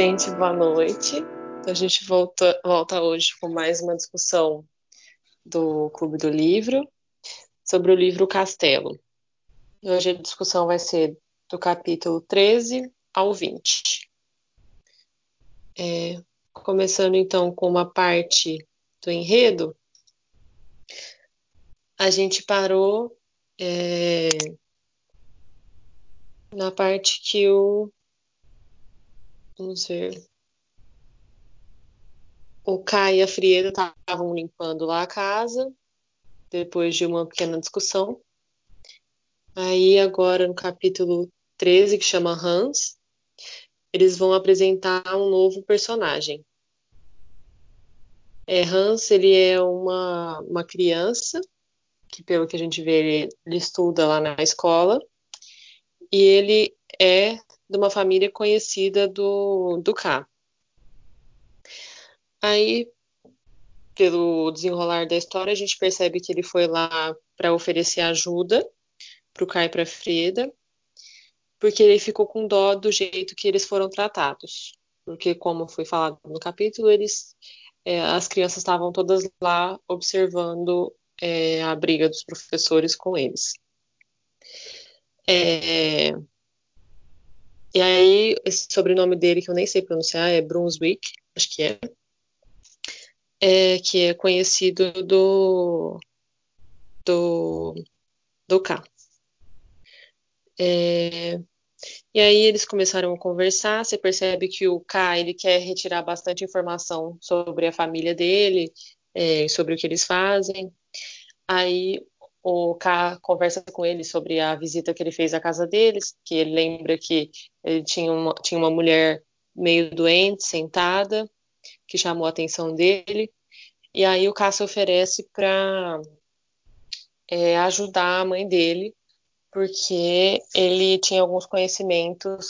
Gente, boa noite. A gente volta, volta hoje com mais uma discussão do Clube do Livro sobre o livro Castelo. Hoje a discussão vai ser do capítulo 13 ao 20. É, começando então com uma parte do enredo, a gente parou é, na parte que o Vamos ver. O Kai e a Frieda estavam limpando lá a casa, depois de uma pequena discussão. Aí, agora, no capítulo 13, que chama Hans, eles vão apresentar um novo personagem. É, Hans, ele é uma, uma criança, que pelo que a gente vê, ele, ele estuda lá na escola, e ele é de uma família conhecida do, do K. Aí, pelo desenrolar da história, a gente percebe que ele foi lá para oferecer ajuda para o Kai e para a Freda, porque ele ficou com dó do jeito que eles foram tratados. Porque, como foi falado no capítulo, eles, é, as crianças estavam todas lá observando é, a briga dos professores com eles. É, e aí, esse sobrenome dele, que eu nem sei pronunciar, é Brunswick, acho que é, é que é conhecido do, do, do K. É, e aí eles começaram a conversar, você percebe que o K, ele quer retirar bastante informação sobre a família dele, é, sobre o que eles fazem. Aí o K conversa com ele sobre a visita que ele fez à casa deles, que ele lembra que ele tinha uma, tinha uma mulher meio doente sentada, que chamou a atenção dele, e aí o K se oferece para é, ajudar a mãe dele, porque ele tinha alguns conhecimentos,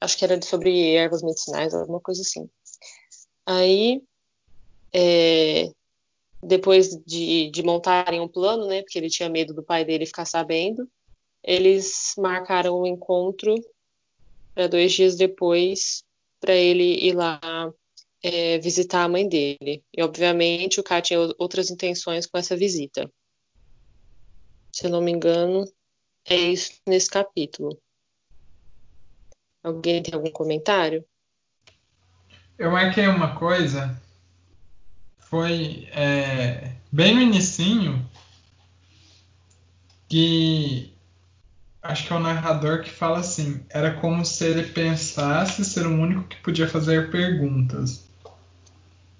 acho que era sobre ervas medicinais, alguma coisa assim. Aí é, depois de, de montarem um plano, né, porque ele tinha medo do pai dele ficar sabendo, eles marcaram um encontro para dois dias depois para ele ir lá é, visitar a mãe dele. E obviamente o cara tinha outras intenções com essa visita. Se eu não me engano, é isso nesse capítulo. Alguém tem algum comentário? Eu marquei uma coisa foi é, bem no inicinho que acho que é o narrador que fala assim, era como se ele pensasse ser o único que podia fazer perguntas.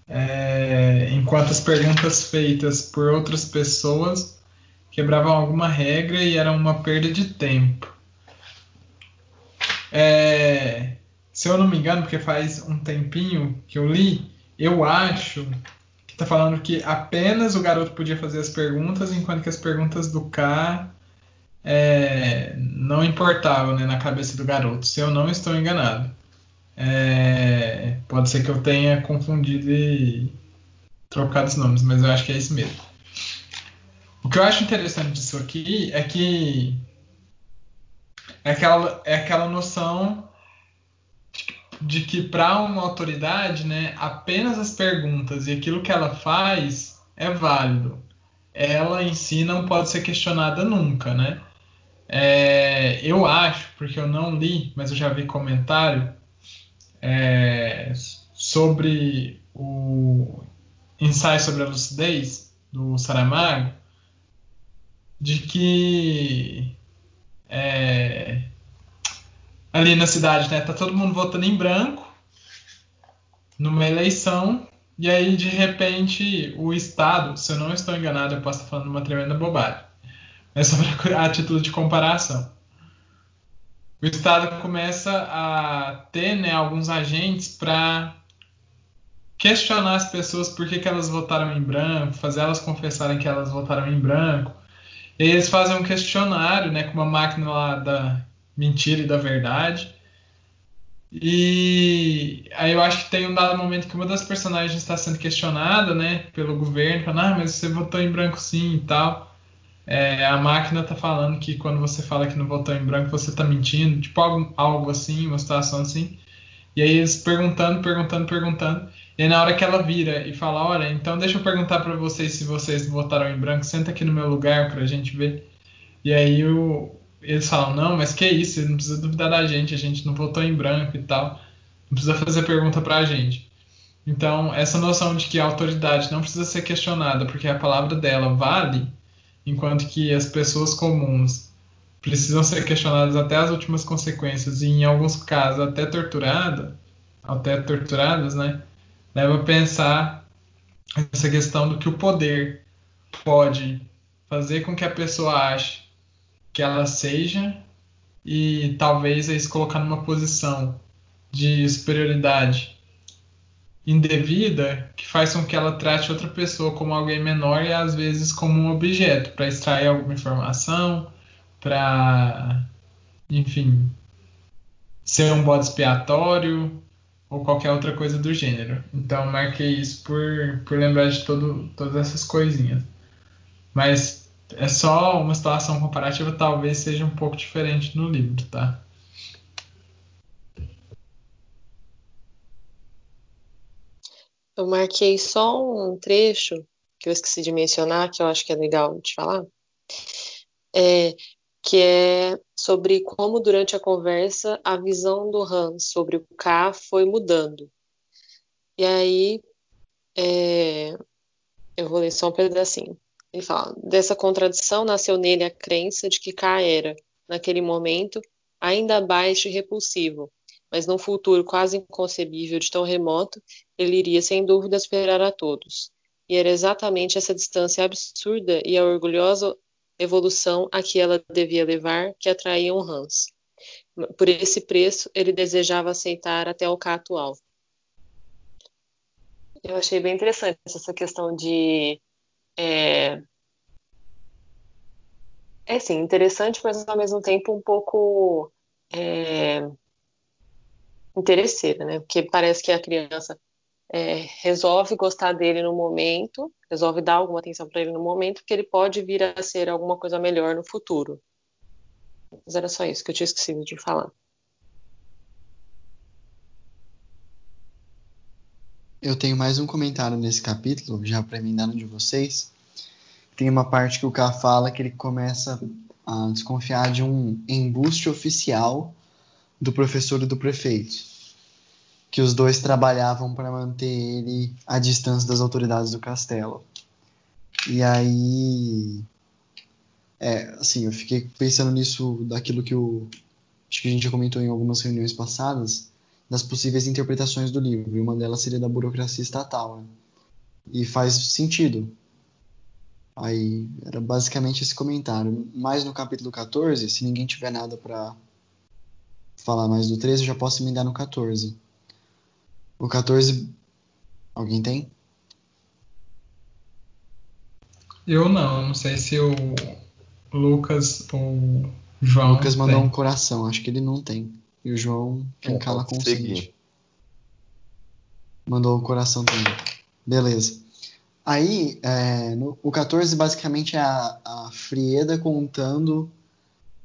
É, enquanto as perguntas feitas por outras pessoas quebravam alguma regra e eram uma perda de tempo. É, se eu não me engano, porque faz um tempinho que eu li, eu acho tá falando que apenas o garoto podia fazer as perguntas, enquanto que as perguntas do K é, não importavam né, na cabeça do garoto, se eu não estou enganado. É, pode ser que eu tenha confundido e trocado os nomes, mas eu acho que é isso mesmo. O que eu acho interessante disso aqui é que é aquela, é aquela noção de que para uma autoridade, né, apenas as perguntas e aquilo que ela faz é válido. Ela em si não pode ser questionada nunca, né? É, eu acho, porque eu não li, mas eu já vi comentário é, sobre o ensaio sobre a lucidez do Saramago, de que é, ali na cidade, né? Tá todo mundo votando em branco numa eleição e aí de repente o Estado, se eu não estou enganado, eu posso estar falando uma tremenda bobagem, mas sobre a título de comparação. o Estado começa a ter né, alguns agentes para questionar as pessoas por que, que elas votaram em branco, fazer elas confessarem que elas votaram em branco. E eles fazem um questionário né, com uma máquina lá da mentira e da verdade. E aí eu acho que tem um dado momento que uma das personagens está sendo questionada, né, pelo governo, falando, ah, mas você votou em branco sim e tal. É, a máquina está falando que quando você fala que não votou em branco, você está mentindo, tipo algo, algo assim, uma situação assim. E aí eles perguntando, perguntando, perguntando. E aí na hora que ela vira e fala, olha, então deixa eu perguntar para vocês se vocês votaram em branco, senta aqui no meu lugar para a gente ver. E aí o, eles falam, não, mas que isso, você não precisa duvidar da gente, a gente não votou em branco e tal. Não precisa fazer pergunta pra gente. Então, essa noção de que a autoridade não precisa ser questionada porque a palavra dela vale, enquanto que as pessoas comuns precisam ser questionadas até as últimas consequências e em alguns casos até torturada, até torturadas, né? Leva a pensar essa questão do que o poder pode fazer com que a pessoa ache que ela seja e talvez é se colocar numa posição de superioridade indevida que faz com que ela trate outra pessoa como alguém menor e às vezes como um objeto para extrair alguma informação, para, enfim, ser um bode expiatório ou qualquer outra coisa do gênero. Então marquei isso por, por lembrar de todo, todas essas coisinhas. Mas é só uma situação comparativa, talvez seja um pouco diferente no livro, tá? Eu marquei só um trecho que eu esqueci de mencionar, que eu acho que é legal de falar, é, que é sobre como durante a conversa a visão do Han sobre o K foi mudando. E aí, é, eu vou ler só um pedacinho. Ele fala: dessa contradição nasceu nele a crença de que K era, naquele momento, ainda baixo e repulsivo, mas num futuro quase inconcebível de tão remoto, ele iria sem dúvida superar a todos. E era exatamente essa distância absurda e a orgulhosa evolução a que ela devia levar que atraíam Hans. Por esse preço, ele desejava aceitar até o K atual. Eu achei bem interessante essa questão de é, é sim, interessante, mas ao mesmo tempo um pouco é, interesseira, né? Porque parece que a criança é, resolve gostar dele no momento, resolve dar alguma atenção para ele no momento, porque ele pode vir a ser alguma coisa melhor no futuro. Mas era só isso que eu tinha esquecido de falar. Eu tenho mais um comentário nesse capítulo, já para emendar no de vocês. Tem uma parte que o K fala que ele começa a desconfiar de um embuste oficial do professor e do prefeito. Que os dois trabalhavam para manter ele à distância das autoridades do castelo. E aí. É, assim, eu fiquei pensando nisso, daquilo que o. Acho que a gente já comentou em algumas reuniões passadas, das possíveis interpretações do livro, e uma delas seria da burocracia estatal. Né? E faz sentido. Aí era basicamente esse comentário. Mais no capítulo 14, se ninguém tiver nada para falar mais do 13, eu já posso emendar no 14. O 14, alguém tem? Eu não, não sei se o Lucas ou João. O Lucas mandou tem. um coração, acho que ele não tem. E o João, quem é, cala consente. Mandou o coração também. Beleza. Aí, é, no, o 14 basicamente é a, a Frieda contando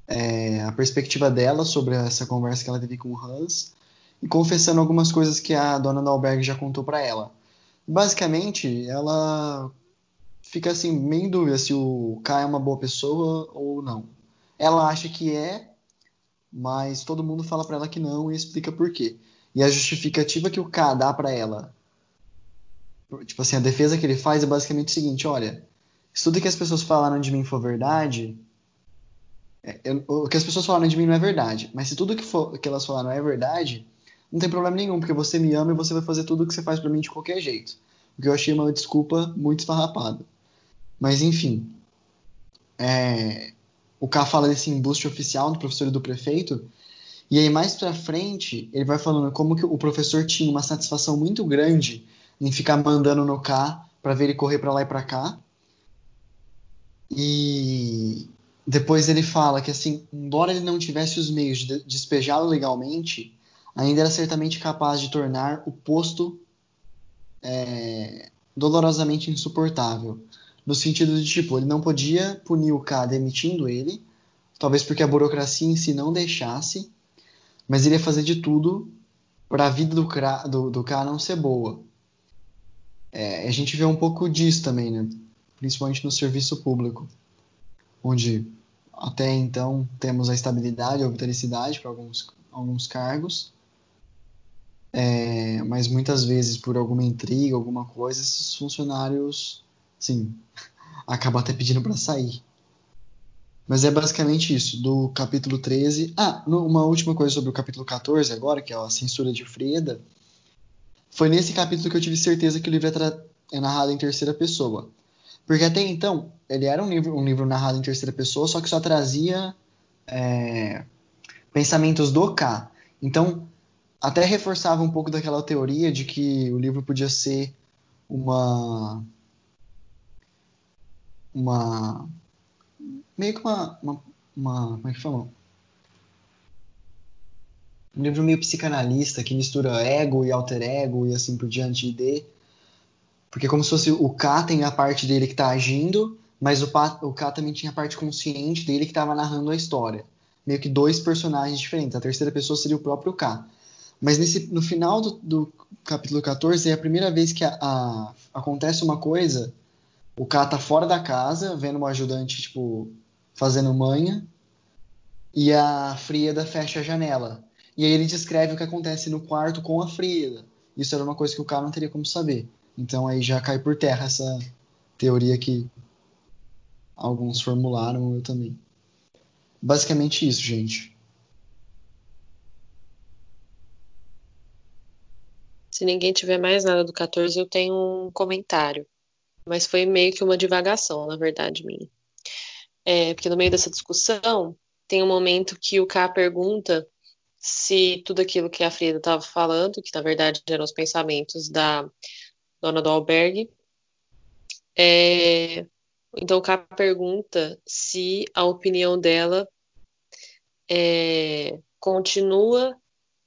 é, a perspectiva dela sobre essa conversa que ela teve com o Hans e confessando algumas coisas que a dona do albergue já contou para ela. Basicamente, ela fica assim, meio em dúvida se o Kai é uma boa pessoa ou não. Ela acha que é, mas todo mundo fala para ela que não e explica por quê. E a justificativa que o K dá para ela, tipo assim, a defesa que ele faz é basicamente o seguinte: olha, se tudo que as pessoas falaram de mim for verdade, é, eu, o que as pessoas falaram de mim não é verdade. Mas se tudo que, for, que elas falaram é verdade, não tem problema nenhum, porque você me ama e você vai fazer tudo o que você faz para mim de qualquer jeito. O que eu achei uma desculpa muito esfarrapada. Mas enfim. É, o K fala desse embuste oficial do professor e do prefeito, E aí mais pra frente, ele vai falando como que o professor tinha uma satisfação muito grande em ficar mandando no K para ver ele correr para lá e para cá. E depois ele fala que assim, embora ele não tivesse os meios de despejá-lo legalmente, ainda era certamente capaz de tornar o posto é, dolorosamente insuportável. No sentido de, tipo, ele não podia punir o K demitindo ele, talvez porque a burocracia em si não deixasse, mas ele ia fazer de tudo para a vida do, do, do K não ser boa. É, a gente vê um pouco disso também, né? principalmente no serviço público, onde até então temos a estabilidade, a obtericidade para alguns, alguns cargos, é, mas muitas vezes por alguma intriga, alguma coisa, esses funcionários, sim, acabam até pedindo para sair. Mas é basicamente isso, do capítulo 13. Ah, uma última coisa sobre o capítulo 14 agora, que é a censura de Freda. Foi nesse capítulo que eu tive certeza que o livro é, é narrado em terceira pessoa. Porque até então, ele era um livro, um livro narrado em terceira pessoa, só que só trazia é, pensamentos do K. Então, até reforçava um pouco daquela teoria de que o livro podia ser uma. Uma. Meio que uma. uma, uma como é que fala? Um livro meio psicanalista que mistura ego e alter ego e assim por diante de. Porque como se fosse o K tem a parte dele que está agindo, mas o, o K também tinha a parte consciente dele que estava narrando a história. Meio que dois personagens diferentes. A terceira pessoa seria o próprio K. Mas nesse, no final do, do, capítulo 14 é a primeira vez que a, a, acontece uma coisa. O K tá fora da casa, vendo uma ajudante, tipo, fazendo manha. E a Frieda fecha a janela. E aí ele descreve o que acontece no quarto com a Frieda. Isso era uma coisa que o K não teria como saber. Então aí já cai por terra essa teoria que alguns formularam, eu também. Basicamente isso, gente. Se ninguém tiver mais nada do 14, eu tenho um comentário. Mas foi meio que uma divagação, na verdade, minha. É, porque no meio dessa discussão, tem um momento que o K pergunta se tudo aquilo que a Frida estava falando, que na verdade eram os pensamentos da dona do albergue, é, então o K pergunta se a opinião dela é, continua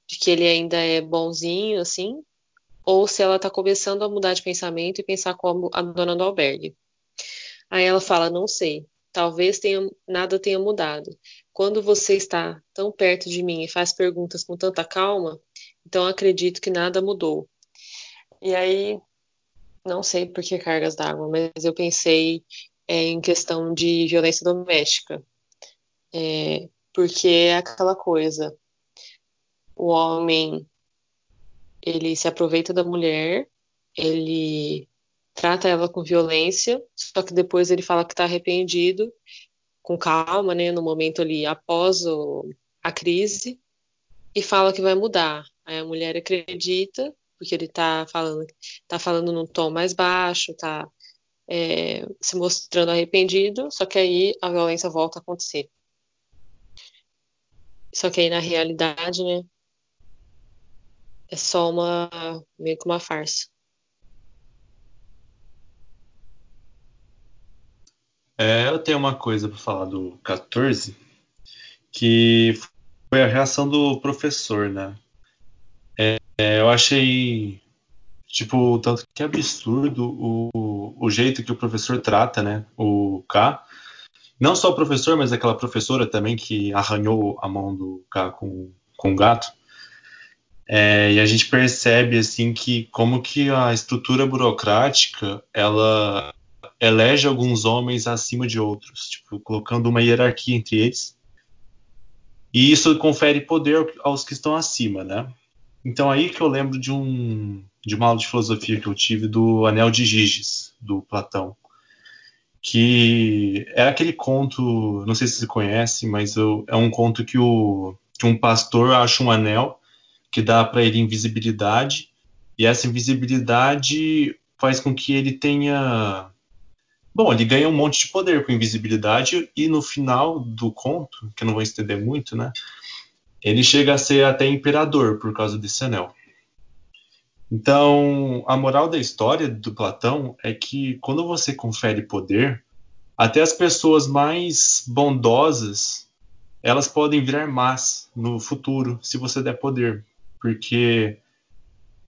de que ele ainda é bonzinho, assim, ou se ela está começando a mudar de pensamento e pensar como a dona do albergue. Aí ela fala: Não sei, talvez tenha, nada tenha mudado. Quando você está tão perto de mim e faz perguntas com tanta calma, então acredito que nada mudou. E aí, não sei por que cargas d'água, mas eu pensei é, em questão de violência doméstica. É, porque é aquela coisa: o homem ele se aproveita da mulher, ele trata ela com violência, só que depois ele fala que está arrependido, com calma, né, no momento ali após o, a crise, e fala que vai mudar. Aí a mulher acredita, porque ele está falando, tá falando num tom mais baixo, está é, se mostrando arrependido, só que aí a violência volta a acontecer. Só que aí na realidade, né, é só uma meio que uma farsa. É, eu tenho uma coisa para falar do 14, que foi a reação do professor, né? É, é, eu achei, tipo, tanto que absurdo o, o jeito que o professor trata, né? O K. Não só o professor, mas aquela professora também que arranhou a mão do K com, com o gato. É, e a gente percebe assim que como que a estrutura burocrática ela elege alguns homens acima de outros, tipo, colocando uma hierarquia entre eles. E isso confere poder aos que estão acima, né? Então aí que eu lembro de um de uma aula de filosofia que eu tive do Anel de Giges, do Platão, que é aquele conto, não sei se você conhece, mas eu, é um conto que, o, que um pastor acha um anel que dá para ele invisibilidade, e essa invisibilidade faz com que ele tenha. Bom, ele ganha um monte de poder com invisibilidade, e no final do conto, que eu não vou estender muito, né? ele chega a ser até imperador por causa desse anel. Então, a moral da história do Platão é que quando você confere poder, até as pessoas mais bondosas, elas podem virar más no futuro, se você der poder, porque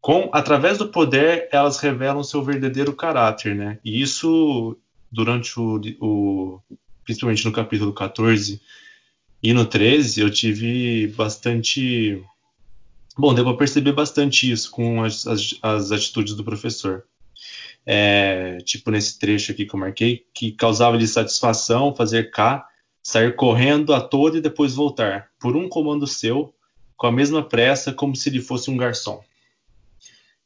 com através do poder elas revelam seu verdadeiro caráter, né? E isso durante o, o principalmente no capítulo 14 e no 13, eu tive bastante Bom, para perceber bastante isso com as, as, as atitudes do professor. É, tipo nesse trecho aqui que eu marquei, que causava-lhe satisfação fazer cá, sair correndo a todo e depois voltar, por um comando seu, com a mesma pressa, como se ele fosse um garçom.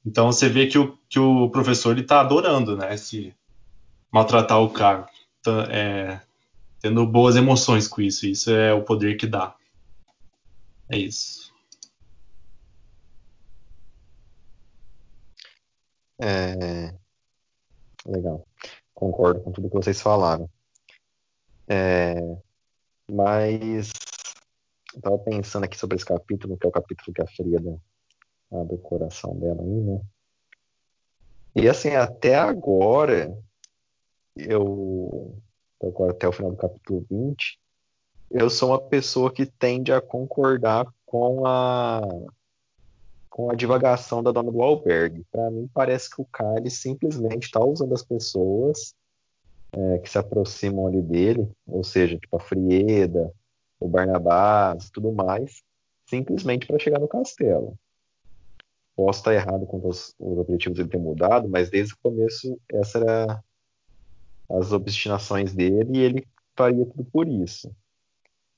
Então você vê que o, que o professor está adorando, né? Esse maltratar o cara, tá, é, tendo boas emoções com isso. Isso é o poder que dá. É isso. É... Legal. Concordo com tudo que vocês falaram. É... Mas eu tava pensando aqui sobre esse capítulo, que é o capítulo que a Frida abre o coração dela aí, né? E assim, até agora, eu agora até o final do capítulo 20, eu sou uma pessoa que tende a concordar com a com a divagação da dona do albergue. Para mim, parece que o Kali simplesmente está usando as pessoas é, que se aproximam ali dele, ou seja, tipo a Frieda, o Barnabás, tudo mais, simplesmente para chegar no castelo. Posso estar errado com os, os objetivos dele ter mudado, mas desde o começo essa era as obstinações dele e ele faria tudo por isso.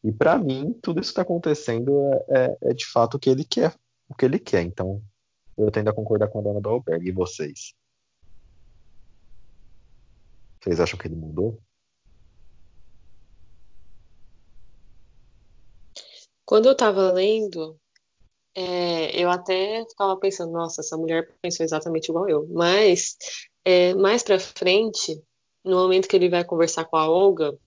E para mim, tudo isso que está acontecendo é, é, é, de fato o que ele quer o que ele quer. Então, eu tendo a concordar com a dona do. E vocês? Vocês acham que ele mudou? Quando eu estava lendo, é, eu até ficava pensando, nossa, essa mulher pensou exatamente igual eu. Mas, é, mais pra frente, no momento que ele vai conversar com a Olga,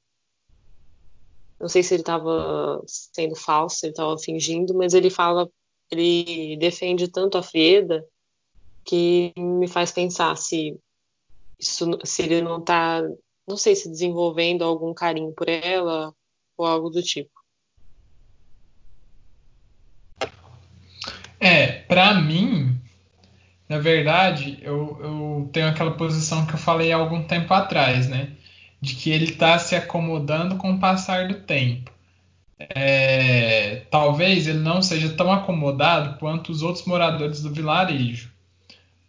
não sei se ele estava sendo falso, ele estava fingindo, mas ele fala ele defende tanto a Frieda que me faz pensar se isso, se ele não está, não sei se desenvolvendo algum carinho por ela ou algo do tipo. É, para mim, na verdade, eu, eu tenho aquela posição que eu falei há algum tempo atrás, né? De que ele está se acomodando com o passar do tempo é, talvez ele não seja tão acomodado quanto os outros moradores do vilarejo,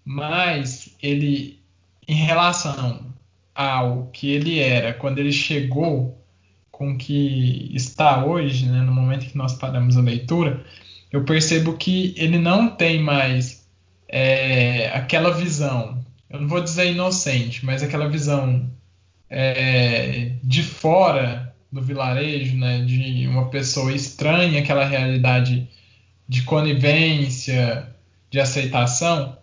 mas ele, em relação ao que ele era quando ele chegou com o que está hoje, né, no momento que nós paramos a leitura, eu percebo que ele não tem mais é, aquela visão, eu não vou dizer inocente, mas aquela visão é, de fora do vilarejo, né, de uma pessoa estranha aquela realidade de conivência, de aceitação,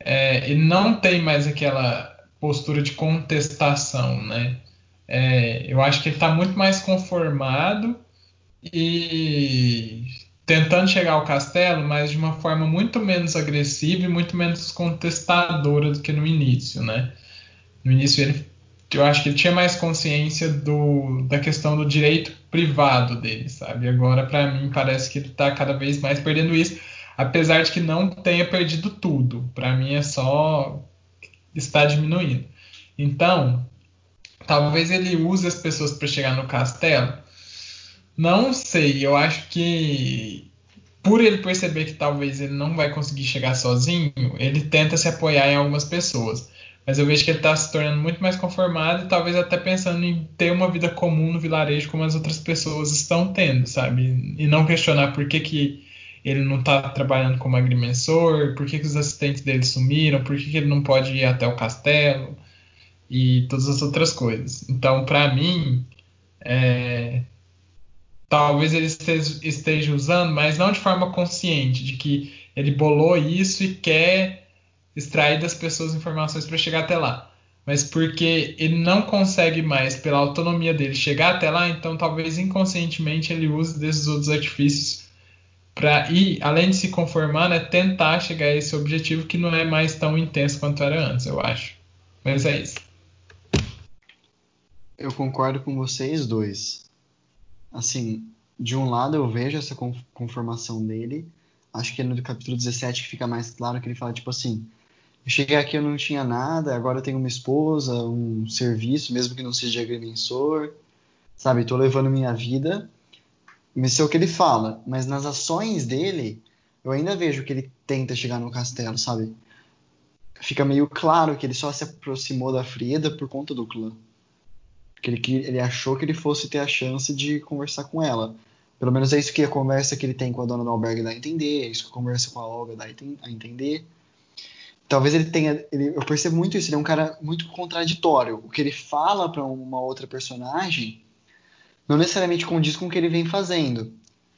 é, ele não tem mais aquela postura de contestação, né? É, eu acho que ele está muito mais conformado e tentando chegar ao castelo, mas de uma forma muito menos agressiva e muito menos contestadora do que no início, né? No início ele eu acho que ele tinha mais consciência do, da questão do direito privado dele, sabe? Agora, para mim, parece que ele está cada vez mais perdendo isso, apesar de que não tenha perdido tudo. Para mim, é só está diminuindo. Então, talvez ele use as pessoas para chegar no castelo. Não sei, eu acho que por ele perceber que talvez ele não vai conseguir chegar sozinho, ele tenta se apoiar em algumas pessoas mas eu vejo que ele está se tornando muito mais conformado e talvez até pensando em ter uma vida comum no vilarejo como as outras pessoas estão tendo, sabe? E não questionar por que, que ele não está trabalhando como agrimensor, por que, que os assistentes dele sumiram, por que, que ele não pode ir até o castelo e todas as outras coisas. Então, para mim, é, talvez ele esteja, esteja usando, mas não de forma consciente, de que ele bolou isso e quer extrair das pessoas informações para chegar até lá. Mas porque ele não consegue mais, pela autonomia dele, chegar até lá, então talvez inconscientemente ele use desses outros artifícios para ir, além de se conformar, né, tentar chegar a esse objetivo que não é mais tão intenso quanto era antes, eu acho. Mas é isso. Eu concordo com vocês dois. Assim, de um lado eu vejo essa conformação dele. Acho que é no capítulo 17 que fica mais claro que ele fala, tipo assim, eu cheguei aqui eu não tinha nada, agora eu tenho uma esposa, um serviço, mesmo que não seja agrimensor, sabe? Tô levando minha vida. Isso é o que ele fala, mas nas ações dele, eu ainda vejo que ele tenta chegar no castelo, sabe? Fica meio claro que ele só se aproximou da Frieda por conta do clã. Porque ele, ele achou que ele fosse ter a chance de conversar com ela. Pelo menos é isso que a conversa que ele tem com a dona do albergue dá a entender, é isso que a conversa com a Olga dá a entender. Talvez ele tenha. Ele, eu percebo muito isso, ele é um cara muito contraditório. O que ele fala para uma outra personagem não necessariamente condiz com o que ele vem fazendo.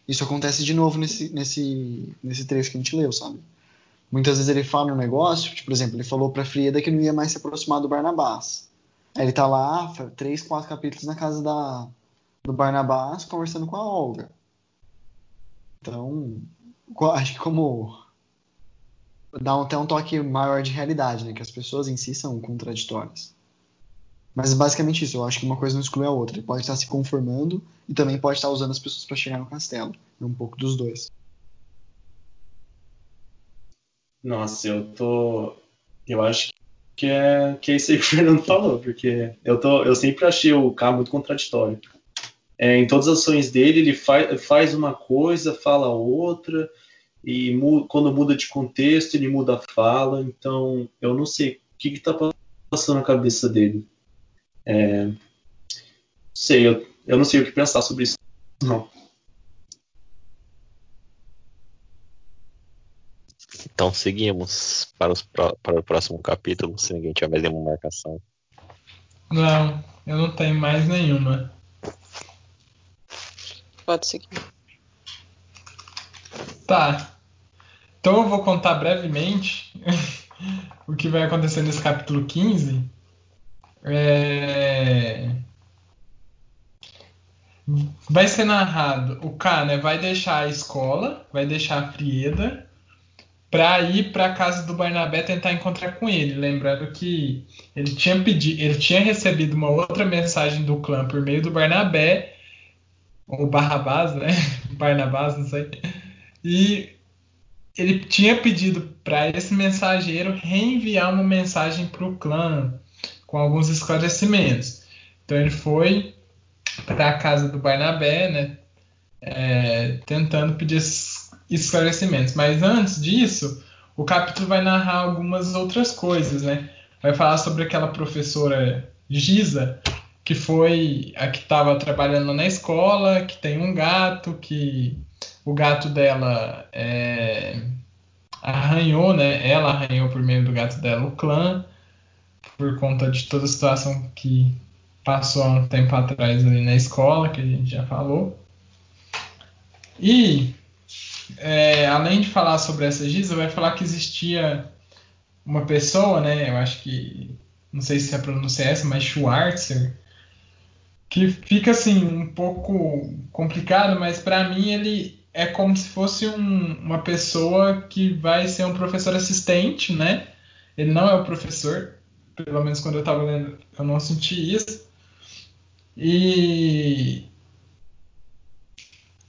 Isso acontece de novo nesse, nesse, nesse trecho que a gente leu, sabe? Muitas vezes ele fala um negócio, tipo, por exemplo, ele falou pra Frieda que não ia mais se aproximar do Barnabás. Ele tá lá, três, quatro capítulos na casa da, do Barnabás, conversando com a Olga. Então, acho que como dá até um toque maior de realidade, né? Que as pessoas em si são contraditórias. Mas basicamente isso, eu acho que uma coisa não exclui a outra. Ele pode estar se conformando e também pode estar usando as pessoas para chegar no castelo. É um pouco dos dois. Nossa, eu tô. Eu acho que é, que é isso aí que o Fernando falou, porque eu, tô, eu sempre achei o K muito contraditório. É, em todas as ações dele, ele faz, faz uma coisa, fala outra, e mu quando muda de contexto, ele muda a fala. Então, eu não sei o que está passando na cabeça dele. É, sei, eu, eu não sei o que pensar sobre isso, não. Então seguimos para, os, para o próximo capítulo, se ninguém tiver mais nenhuma marcação. Não, eu não tenho mais nenhuma. Pode seguir. Tá. Então eu vou contar brevemente o que vai acontecer nesse capítulo 15 é... Vai ser narrado, o K né, vai deixar a escola, vai deixar a Frieda para ir para a casa do Barnabé tentar encontrar com ele, lembrando que ele tinha pedido, ele tinha recebido uma outra mensagem do clã por meio do Barnabé ou Barrabás, né? Barnabás, não sei. E ele tinha pedido para esse mensageiro reenviar uma mensagem para o clã com alguns esclarecimentos. Então ele foi para a casa do Barnabé, né, é, tentando pedir esclarecimentos. Mas antes disso, o capítulo vai narrar algumas outras coisas, né? Vai falar sobre aquela professora Giza, que foi a que estava trabalhando na escola, que tem um gato, que o gato dela é, arranhou, né? Ela arranhou por meio do gato dela o clã por conta de toda a situação que passou há um tempo atrás ali na escola, que a gente já falou. E, é, além de falar sobre essa Giza, vai falar que existia uma pessoa, né, eu acho que, não sei se a pronúncia é essa, mas Schwarzer, que fica assim um pouco complicado, mas para mim ele é como se fosse um, uma pessoa que vai ser um professor assistente, né? Ele não é o professor, pelo menos quando eu estava lendo, eu não senti isso. E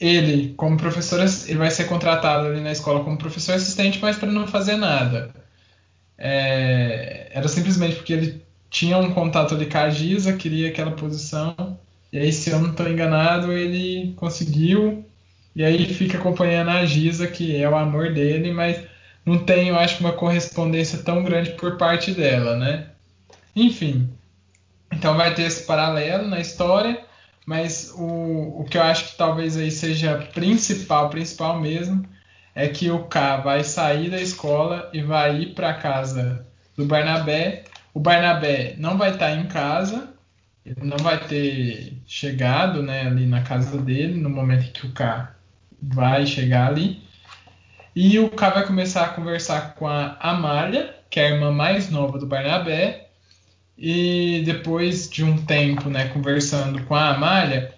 ele, como professor, ele vai ser contratado ali na escola como professor assistente, mas para não fazer nada. É, era simplesmente porque ele tinha um contato ali com a Giza, queria aquela posição, e aí, se eu não estou enganado, ele conseguiu, e aí fica acompanhando a Giza, que é o amor dele, mas não tem, eu acho, uma correspondência tão grande por parte dela, né? Enfim, então vai ter esse paralelo na história, mas o, o que eu acho que talvez aí seja principal, principal mesmo, é que o K vai sair da escola e vai ir para casa do Barnabé. O Barnabé não vai estar em casa, ele não vai ter chegado né, ali na casa dele no momento que o K vai chegar ali. E o K vai começar a conversar com a Amália, que é a irmã mais nova do Barnabé, e depois de um tempo, né, conversando com a Amália,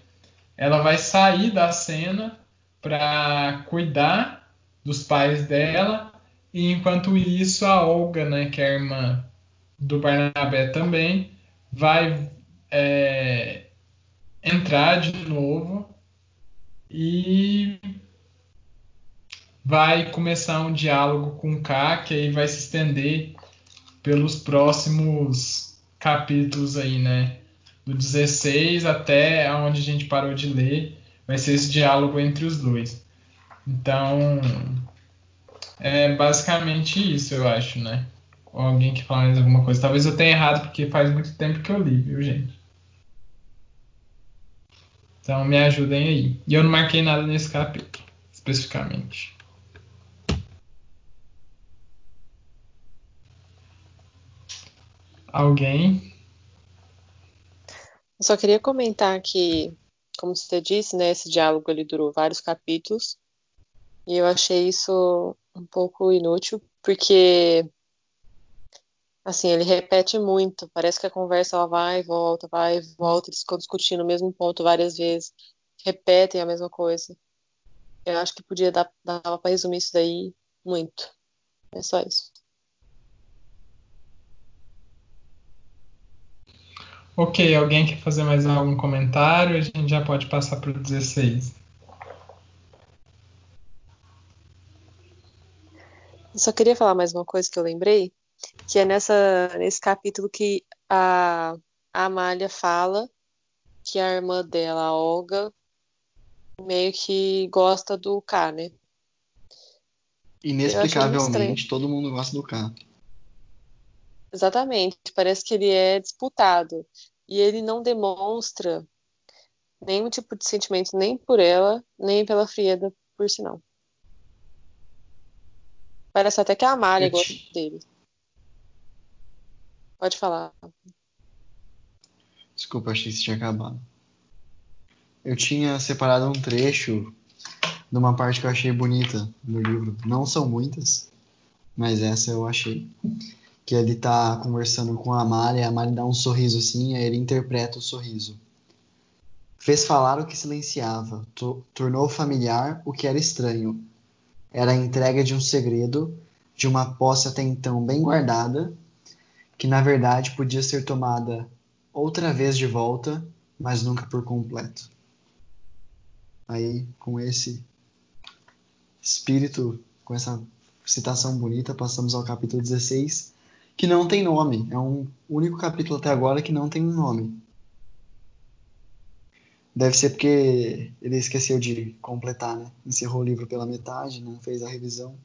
ela vai sair da cena para cuidar dos pais dela. E enquanto isso a Olga, né, que é a irmã do Barnabé também, vai é, entrar de novo e vai começar um diálogo com o K, que aí vai se estender pelos próximos capítulos aí, né? Do 16 até onde a gente parou de ler, vai ser esse diálogo entre os dois. Então, é basicamente isso, eu acho, né? Ou alguém que fala mais alguma coisa. Talvez eu tenha errado, porque faz muito tempo que eu li, viu, gente? Então me ajudem aí. E eu não marquei nada nesse capítulo, especificamente. Alguém? Eu só queria comentar que, como você disse, né, esse diálogo ele durou vários capítulos. E eu achei isso um pouco inútil, porque assim, ele repete muito. Parece que a conversa ela vai e volta, vai e volta, eles ficam discutindo o mesmo ponto várias vezes, repetem a mesma coisa. Eu acho que podia dar, dar para resumir isso daí muito. É só isso. Ok, alguém quer fazer mais algum comentário? A gente já pode passar para o 16. Eu só queria falar mais uma coisa que eu lembrei, que é nessa, nesse capítulo que a, a Amália fala que a irmã dela, a Olga, meio que gosta do K, né? Inexplicavelmente, todo mundo gosta do K. Exatamente, parece que ele é disputado e ele não demonstra nenhum tipo de sentimento nem por ela, nem pela Frieda, por sinal. Parece até que a Amália gosta dele. Pode falar. Desculpa, achei que você tinha acabado. Eu tinha separado um trecho de uma parte que eu achei bonita no livro. Não são muitas, mas essa eu achei. Que ele tá conversando com a Amália, a Amália dá um sorriso assim, aí ele interpreta o sorriso. Fez falar o que silenciava, tornou familiar o que era estranho, era a entrega de um segredo, de uma posse até então bem guardada, que na verdade podia ser tomada outra vez de volta, mas nunca por completo. Aí, com esse espírito, com essa citação bonita, passamos ao capítulo 16, que não tem nome. É um único capítulo até agora que não tem um nome. Deve ser porque ele esqueceu de completar, né? Encerrou o livro pela metade, não fez a revisão.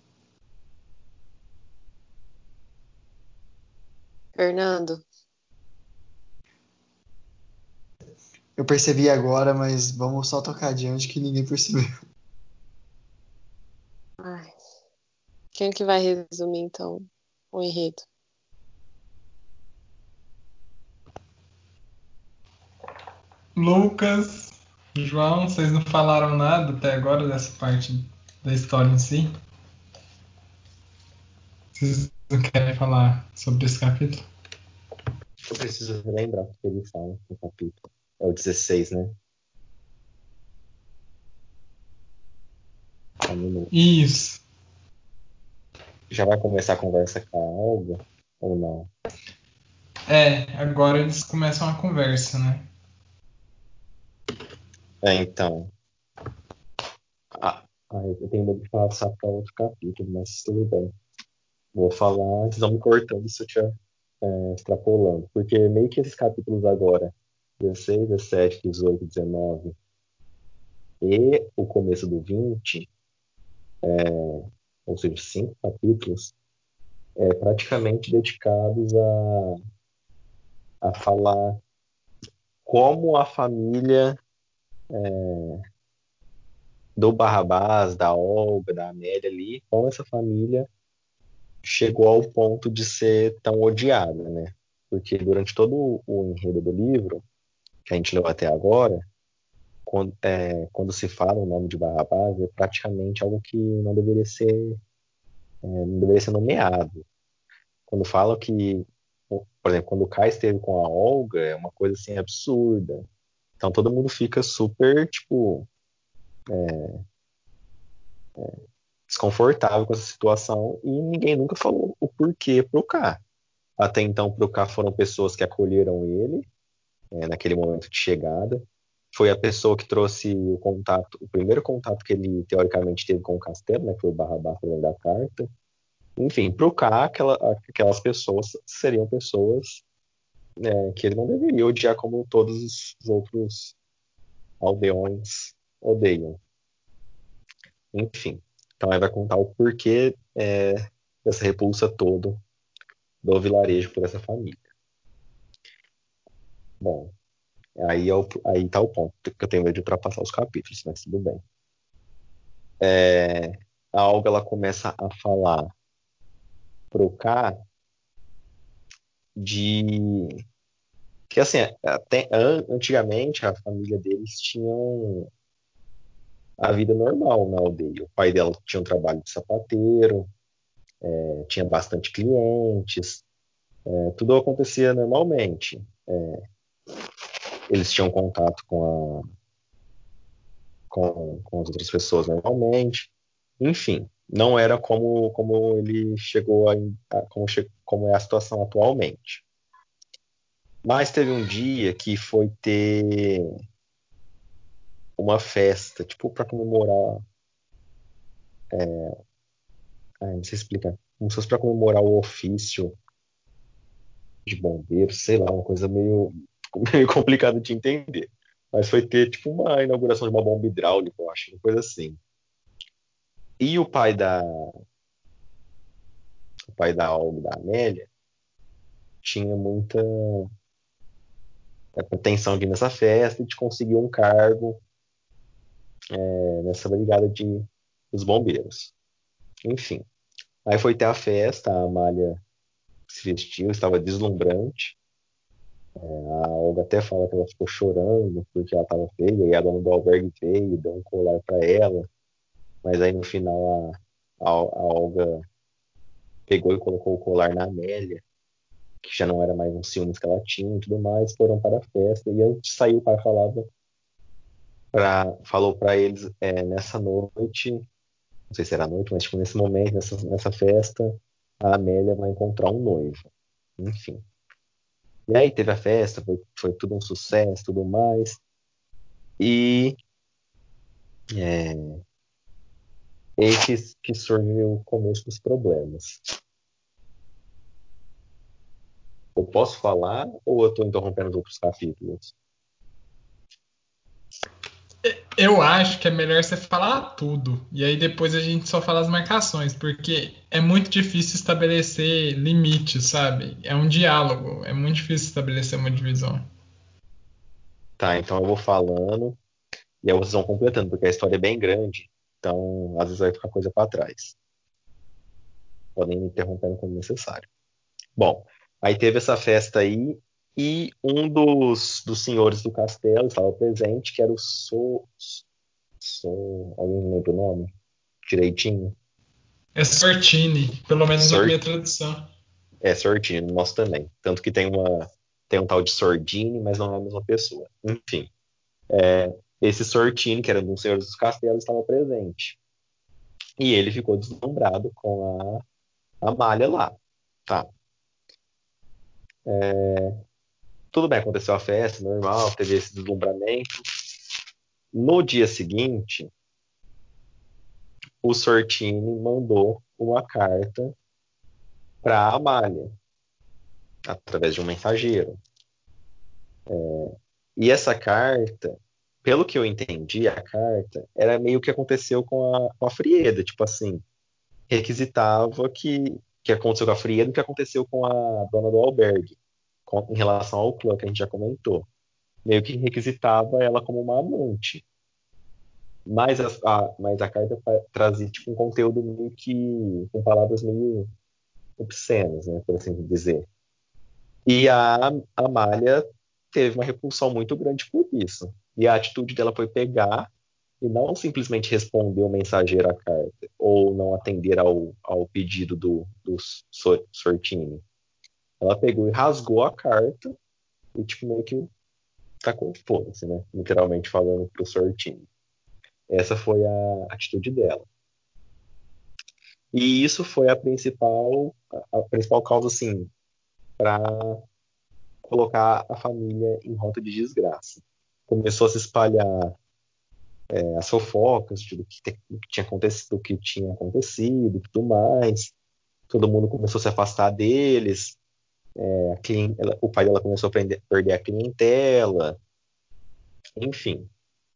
Fernando. Eu percebi agora, mas vamos só tocar adiante que ninguém percebeu. Ai. Quem que vai resumir então o enredo? Lucas, João, vocês não falaram nada até agora dessa parte da história em si? Vocês não querem falar sobre esse capítulo? Eu preciso lembrar o que ele fala no capítulo. É o 16, né? Isso. Já vai começar a conversa com a Olga ou não? É, agora eles começam a conversa, né? É, então. Ah, eu tenho medo de passar para outro capítulo, mas tudo bem. Vou falar, vocês vão me cortando se eu estiver é, extrapolando. Porque meio que esses capítulos agora, 16, 17, 18, 19 e o começo do 20, é, ou seja, cinco capítulos, é, praticamente dedicados a, a falar como a família é, do Barrabás, da Olga, da Amélia ali, como essa família chegou ao ponto de ser tão odiada, né? Porque durante todo o enredo do livro, que a gente leu até agora, quando, é, quando se fala o nome de Barrabás, é praticamente algo que não deveria ser, é, não deveria ser nomeado. Quando falam que, por exemplo, quando o Kai esteve com a Olga, é uma coisa assim absurda. Então todo mundo fica super, tipo, é, é, desconfortável com essa situação e ninguém nunca falou o porquê pro K. Até então, pro K foram pessoas que acolheram ele é, naquele momento de chegada. Foi a pessoa que trouxe o contato, o primeiro contato que ele teoricamente teve com o Castelo, né, que foi o barra barra além da carta. Enfim, pro K, aquela, aquelas pessoas seriam pessoas é, que ele não deveria odiar como todos os outros aldeões odeiam. Enfim, então aí vai contar o porquê é, dessa repulsa toda do vilarejo por essa família. Bom, aí, é o, aí tá o ponto que eu tenho medo de ultrapassar os capítulos, mas tudo bem. É, a Olga ela começa a falar pro K de que assim até antigamente a família deles tinham a vida normal na aldeia. O pai dela tinha um trabalho de sapateiro, é, tinha bastante clientes, é, tudo acontecia normalmente. É, eles tinham contato com, a, com, com as outras pessoas normalmente. Enfim, não era como, como ele chegou a, como, como é a situação atualmente. Mas teve um dia que foi ter uma festa, tipo, para comemorar. É, ai, não sei explicar. Como se fosse para comemorar o ofício de bombeiro, sei lá, uma coisa meio, meio complicada de entender. Mas foi ter, tipo, uma inauguração de uma bomba hidráulica, eu acho, uma coisa assim. E o pai da. Pai da Olga da Amélia tinha muita pretensão de ir nessa festa e de conseguir um cargo é, nessa brigada de dos bombeiros. Enfim. Aí foi ter a festa, a Amália se vestiu, estava deslumbrante. É, a Olga até fala que ela ficou chorando porque ela estava feia, e a dona do albergue veio, deu um colar para ela. Mas aí no final a, a, a Olga pegou e colocou o colar na Amélia, que já não era mais um ciúmes que ela tinha e tudo mais, foram para a festa. E antes de sair, o pai falava pra, falou para eles é, nessa noite, não sei se era noite, mas tipo, nesse momento, nessa, nessa festa, a Amélia vai encontrar um noivo. Enfim. E aí teve a festa, foi, foi tudo um sucesso, tudo mais. E é, eis que, que surgiu o começo dos problemas. Eu posso falar ou eu estou interrompendo os outros capítulos? Eu acho que é melhor você falar tudo. E aí depois a gente só fala as marcações, porque é muito difícil estabelecer limites, sabe? É um diálogo, é muito difícil estabelecer uma divisão. Tá, então eu vou falando e aí vocês vão completando, porque a história é bem grande, então às vezes vai ficar coisa para trás. Podem me interrompendo quando necessário. Bom, aí teve essa festa aí e um dos, dos senhores do castelo estava presente, que era o So. so alguém lembra o nome? Direitinho? É Sortini, pelo menos Sort... na minha tradução. É Sortini, nosso também. Tanto que tem uma tem um tal de Sordini, mas não é a mesma pessoa. Enfim, é, esse Sortini, que era um dos senhores dos castelos, estava presente. E ele ficou deslumbrado com a, a malha lá. Tá. É, tudo bem, aconteceu a festa, normal, teve esse deslumbramento. No dia seguinte, o Sortini mandou uma carta para a Amália, através de um mensageiro. É, e essa carta, pelo que eu entendi, a carta era meio que aconteceu com a, com a Frieda, tipo assim, requisitava que, que aconteceu com a Frieda e que aconteceu com a dona do albergue em relação ao clã que a gente já comentou. Meio que requisitava ela como uma amante. Mas a, a, mas a carta trazia tipo, um conteúdo meio que. com palavras meio obscenas, né, por assim dizer. E a Amália teve uma repulsão muito grande por isso. E a atitude dela foi pegar e não simplesmente responder o mensageiro à carta ou não atender ao, ao pedido do, do Sortini. Ela pegou e rasgou a carta e, tipo, meio que tacou foda-se, né? Literalmente falando pro Sortini. Essa foi a atitude dela. E isso foi a principal, a principal causa, assim, para colocar a família em rota de desgraça. Começou a se espalhar é, as fofocas do que, te, do que tinha acontecido, do que tinha acontecido, tudo mais. Todo mundo começou a se afastar deles. É, ela, o pai dela começou a prender, perder a clientela. Enfim,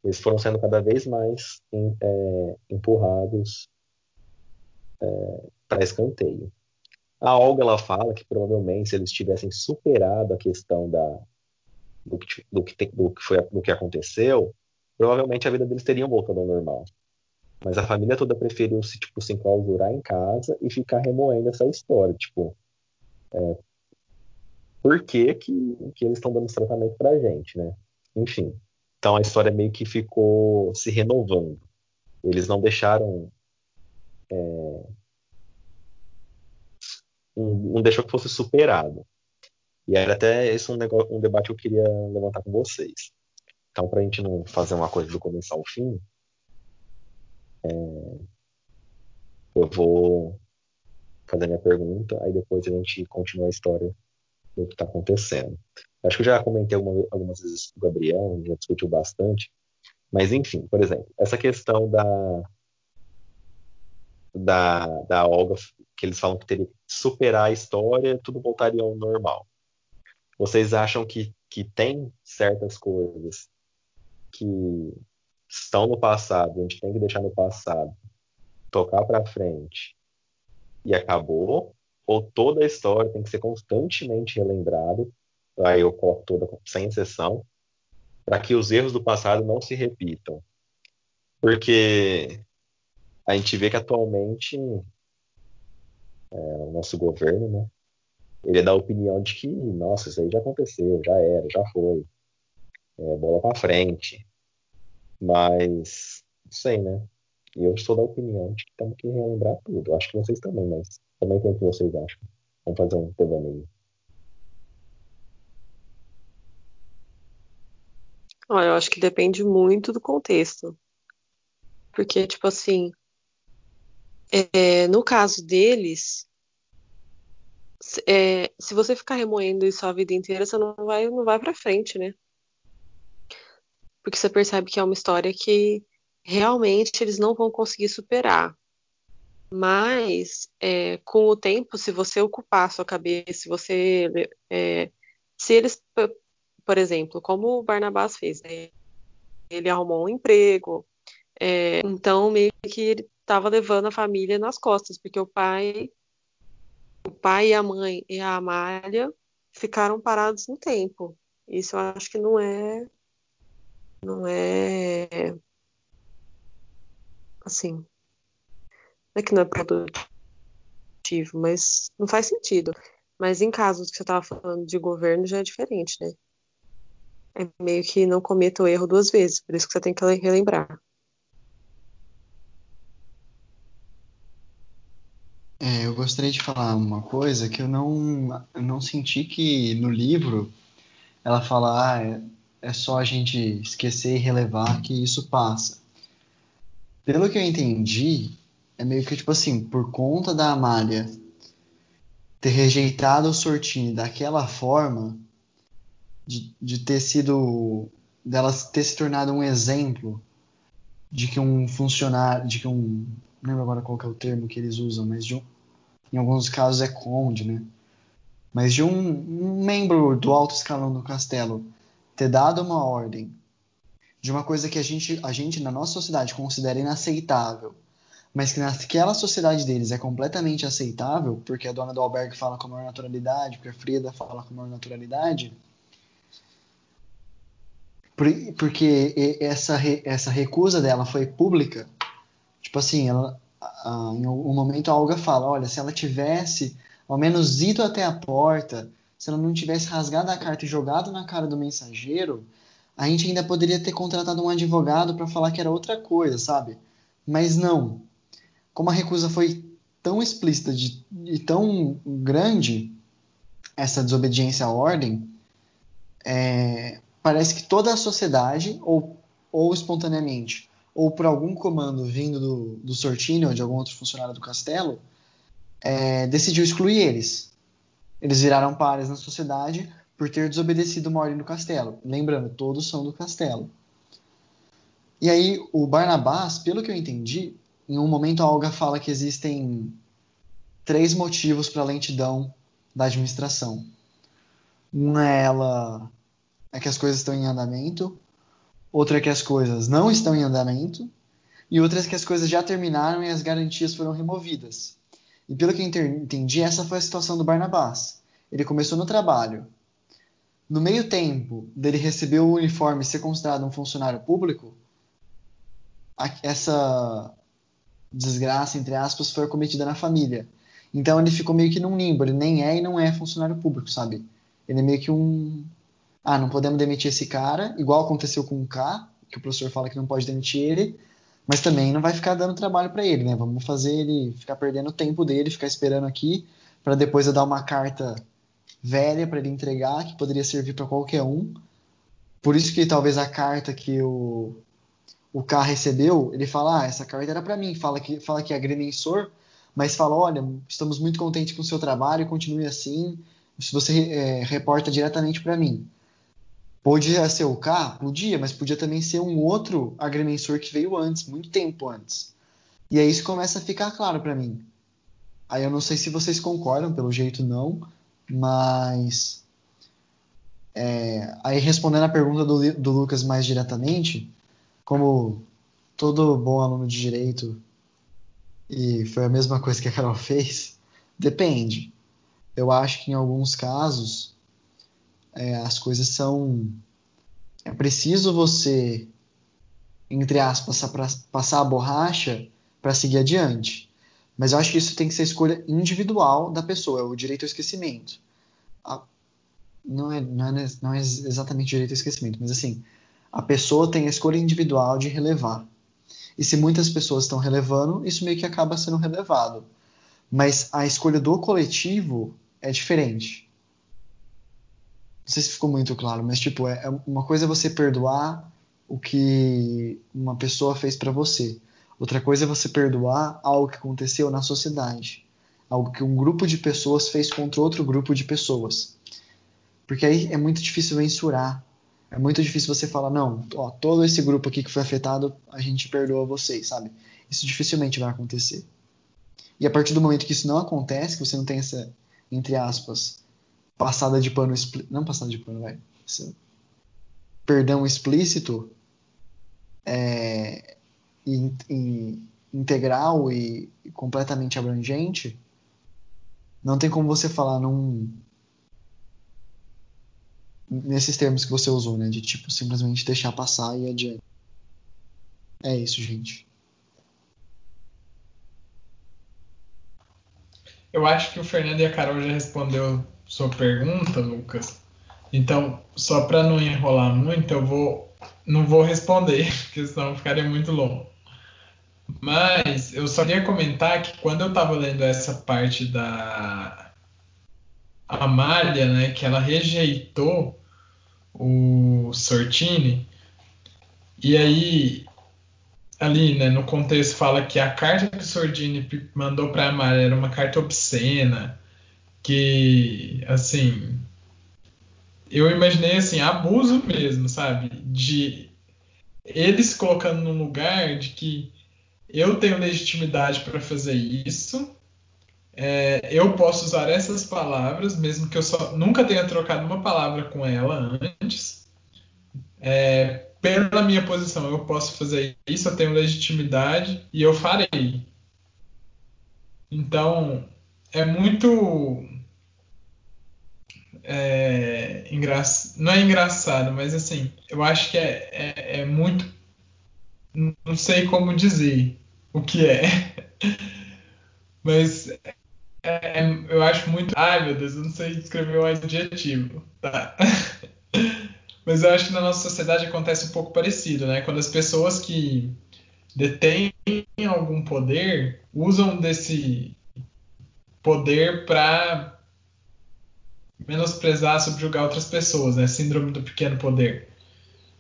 eles foram sendo cada vez mais em, é, empurrados é, para escanteio. A Olga ela fala que provavelmente se eles tivessem superado a questão da, do, que, do, que, do, que foi, do que aconteceu, provavelmente a vida deles teria voltado ao normal. Mas a família toda preferiu se, tipo, se enclausurar em casa e ficar remoendo essa história. Tipo, é, por que, que, que eles estão dando esse tratamento pra gente, né? Enfim. Então a história meio que ficou se renovando. Eles não deixaram. É, um deixou que fosse superado. E era até esse um, negócio, um debate que eu queria levantar com vocês. Então, para a gente não fazer uma coisa do começo ao fim, é, eu vou fazer minha pergunta, aí depois a gente continua a história do que está acontecendo. Acho que eu já comentei alguma, algumas vezes com o Gabriel, já discutiu bastante, mas enfim, por exemplo, essa questão da da, da Olga, que eles falam que teria que superar a história, tudo voltaria ao normal. Vocês acham que, que tem certas coisas que estão no passado, a gente tem que deixar no passado, tocar para frente e acabou, ou toda a história tem que ser constantemente relembrada, aí eu coloco toda sem exceção, para que os erros do passado não se repitam. Porque a gente vê que atualmente é, o nosso governo, né, ele é da opinião de que, nossa, isso aí já aconteceu, já era, já foi é, bola para frente. Mas, não sei, né? Eu sou da opinião de que temos que relembrar tudo. Acho que vocês também, mas também tem o que vocês acham. Vamos fazer um devaneio. Olha, eu acho que depende muito do contexto. Porque, tipo assim, é, no caso deles, é, se você ficar remoendo isso a vida inteira, você não vai, não vai para frente, né? Porque você percebe que é uma história que realmente eles não vão conseguir superar. Mas é, com o tempo, se você ocupar a sua cabeça, se você. É, se eles, por exemplo, como o Barnabás fez, né? ele arrumou um emprego, é, então meio que ele estava levando a família nas costas, porque o pai, o pai e a mãe e a Amália ficaram parados no tempo. Isso eu acho que não é não é assim, não é que não é produtivo, mas não faz sentido. Mas em casos que você estava falando de governo já é diferente, né? É meio que não cometa o erro duas vezes, por isso que você tem que relembrar. É, eu gostaria de falar uma coisa que eu não, eu não senti que no livro ela fala, ah, é, só a gente esquecer e relevar que isso passa. Pelo que eu entendi, é meio que tipo assim, por conta da Amália ter rejeitado o Sortini daquela forma, de, de ter sido. dela ter se tornado um exemplo de que um funcionário. de que um. não lembro agora qual é o termo que eles usam, mas de um, em alguns casos é conde, né? Mas de um, um membro do alto escalão do castelo ter dado uma ordem de uma coisa que a gente, a gente na nossa sociedade considera inaceitável, mas que naquela sociedade deles é completamente aceitável, porque a dona do albergue fala com a maior naturalidade, porque a Frida fala com a maior naturalidade, porque essa, essa recusa dela foi pública, tipo assim, ela, em um momento a Olga fala, olha, se ela tivesse ao menos ido até a porta, se ela não tivesse rasgado a carta e jogado na cara do mensageiro, a gente ainda poderia ter contratado um advogado para falar que era outra coisa, sabe? Mas não. Como a recusa foi tão explícita de, e tão grande, essa desobediência à ordem, é, parece que toda a sociedade, ou, ou espontaneamente, ou por algum comando vindo do, do Sortini ou de algum outro funcionário do castelo, é, decidiu excluir eles. Eles viraram pares na sociedade por ter desobedecido uma ordem do castelo. Lembrando, todos são do castelo. E aí, o Barnabás, pelo que eu entendi, em um momento a Olga fala que existem três motivos para a lentidão da administração. Uma é ela é que as coisas estão em andamento, outra é que as coisas não estão em andamento, e outra é que as coisas já terminaram e as garantias foram removidas. E pelo que entendi, essa foi a situação do Barnabás. Ele começou no trabalho. No meio tempo dele receber o uniforme e ser considerado um funcionário público, essa desgraça, entre aspas, foi cometida na família. Então ele ficou meio que num limbo, ele nem é e não é funcionário público, sabe? Ele é meio que um. Ah, não podemos demitir esse cara, igual aconteceu com o K, que o professor fala que não pode demitir ele, mas também não vai ficar dando trabalho para ele, né? Vamos fazer ele ficar perdendo o tempo dele, ficar esperando aqui, para depois eu dar uma carta velha para ele entregar, que poderia servir para qualquer um. Por isso que talvez a carta que o, o K recebeu, ele fala: Ah, essa carta era para mim, fala que, fala que é agrimensor, mas fala: Olha, estamos muito contentes com o seu trabalho, continue assim, se você é, reporta diretamente para mim. Podia ser o K? Podia, mas podia também ser um outro agrimensor que veio antes, muito tempo antes. E aí isso começa a ficar claro para mim. Aí eu não sei se vocês concordam, pelo jeito não, mas. É, aí respondendo a pergunta do, do Lucas mais diretamente, como todo bom aluno de direito, e foi a mesma coisa que a Carol fez, depende. Eu acho que em alguns casos é, as coisas são. É preciso você, entre aspas, passar a borracha para seguir adiante. Mas eu acho que isso tem que ser escolha individual da pessoa, é o direito ao esquecimento. A, não, é, não, é, não é exatamente direito ao esquecimento, mas assim, a pessoa tem a escolha individual de relevar. E se muitas pessoas estão relevando, isso meio que acaba sendo relevado. Mas a escolha do coletivo é diferente. Sei se ficou muito claro, mas tipo, é, é uma coisa é você perdoar o que uma pessoa fez para você. Outra coisa é você perdoar algo que aconteceu na sociedade, algo que um grupo de pessoas fez contra outro grupo de pessoas. Porque aí é muito difícil mensurar. É muito difícil você falar, não, ó, todo esse grupo aqui que foi afetado, a gente perdoa vocês, sabe? Isso dificilmente vai acontecer. E a partir do momento que isso não acontece, que você não tem essa, entre aspas, passada de pano, não passada de pano, vai, perdão explícito, é, integral e, e, completamente abrangente, não tem como você falar num nesses termos que você usou, né, de tipo simplesmente deixar passar e adiante. É isso, gente. Eu acho que o Fernando e a Carol já respondeu sua pergunta, Lucas. Então, só para não enrolar muito, eu vou não vou responder, porque senão ficaria muito longo. Mas eu só queria comentar que quando eu estava lendo essa parte da Amália, né, que ela rejeitou o Sortini, e aí ali, né, no contexto fala que a carta que o Sortini mandou para Amália era uma carta obscena, que assim, eu imaginei assim, abuso mesmo, sabe? De eles colocando num lugar de que eu tenho legitimidade para fazer isso. É, eu posso usar essas palavras, mesmo que eu só nunca tenha trocado uma palavra com ela antes. É, pela minha posição, eu posso fazer isso, eu tenho legitimidade e eu farei. Então, é muito. É, engra... Não é engraçado, mas assim, eu acho que é, é, é muito. Não sei como dizer o que é. Mas é, é, eu acho muito. Ai meu Deus, eu não sei escrever o adjetivo. Tá. Mas eu acho que na nossa sociedade acontece um pouco parecido, né? Quando as pessoas que detêm algum poder usam desse poder para menosprezar, subjugar outras pessoas, né? Síndrome do pequeno poder.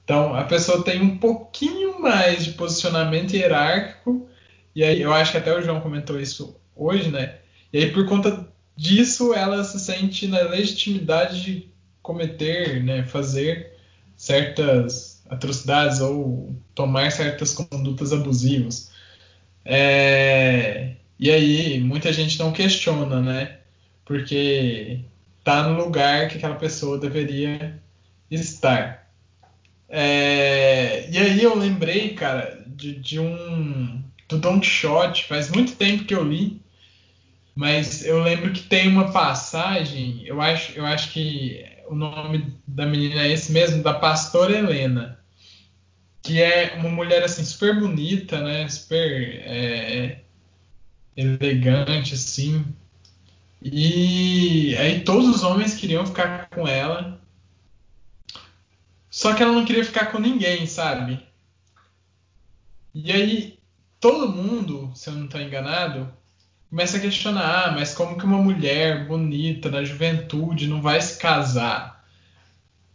Então, a pessoa tem um pouquinho mais de posicionamento hierárquico. E aí eu acho que até o João comentou isso hoje, né? E aí por conta disso ela se sente na legitimidade de cometer, né, fazer certas atrocidades ou tomar certas condutas abusivas. É, e aí muita gente não questiona, né? Porque tá no lugar que aquela pessoa deveria estar. É, e aí eu lembrei, cara, de, de um do Don Quixote, faz muito tempo que eu li, mas eu lembro que tem uma passagem, eu acho, eu acho que o nome da menina é esse mesmo, da pastora Helena, que é uma mulher assim super bonita, né, super é, elegante assim, e aí todos os homens queriam ficar com ela, só que ela não queria ficar com ninguém, sabe? E aí todo mundo, se eu não estou enganado, começa a questionar, ah, mas como que uma mulher bonita na juventude não vai se casar?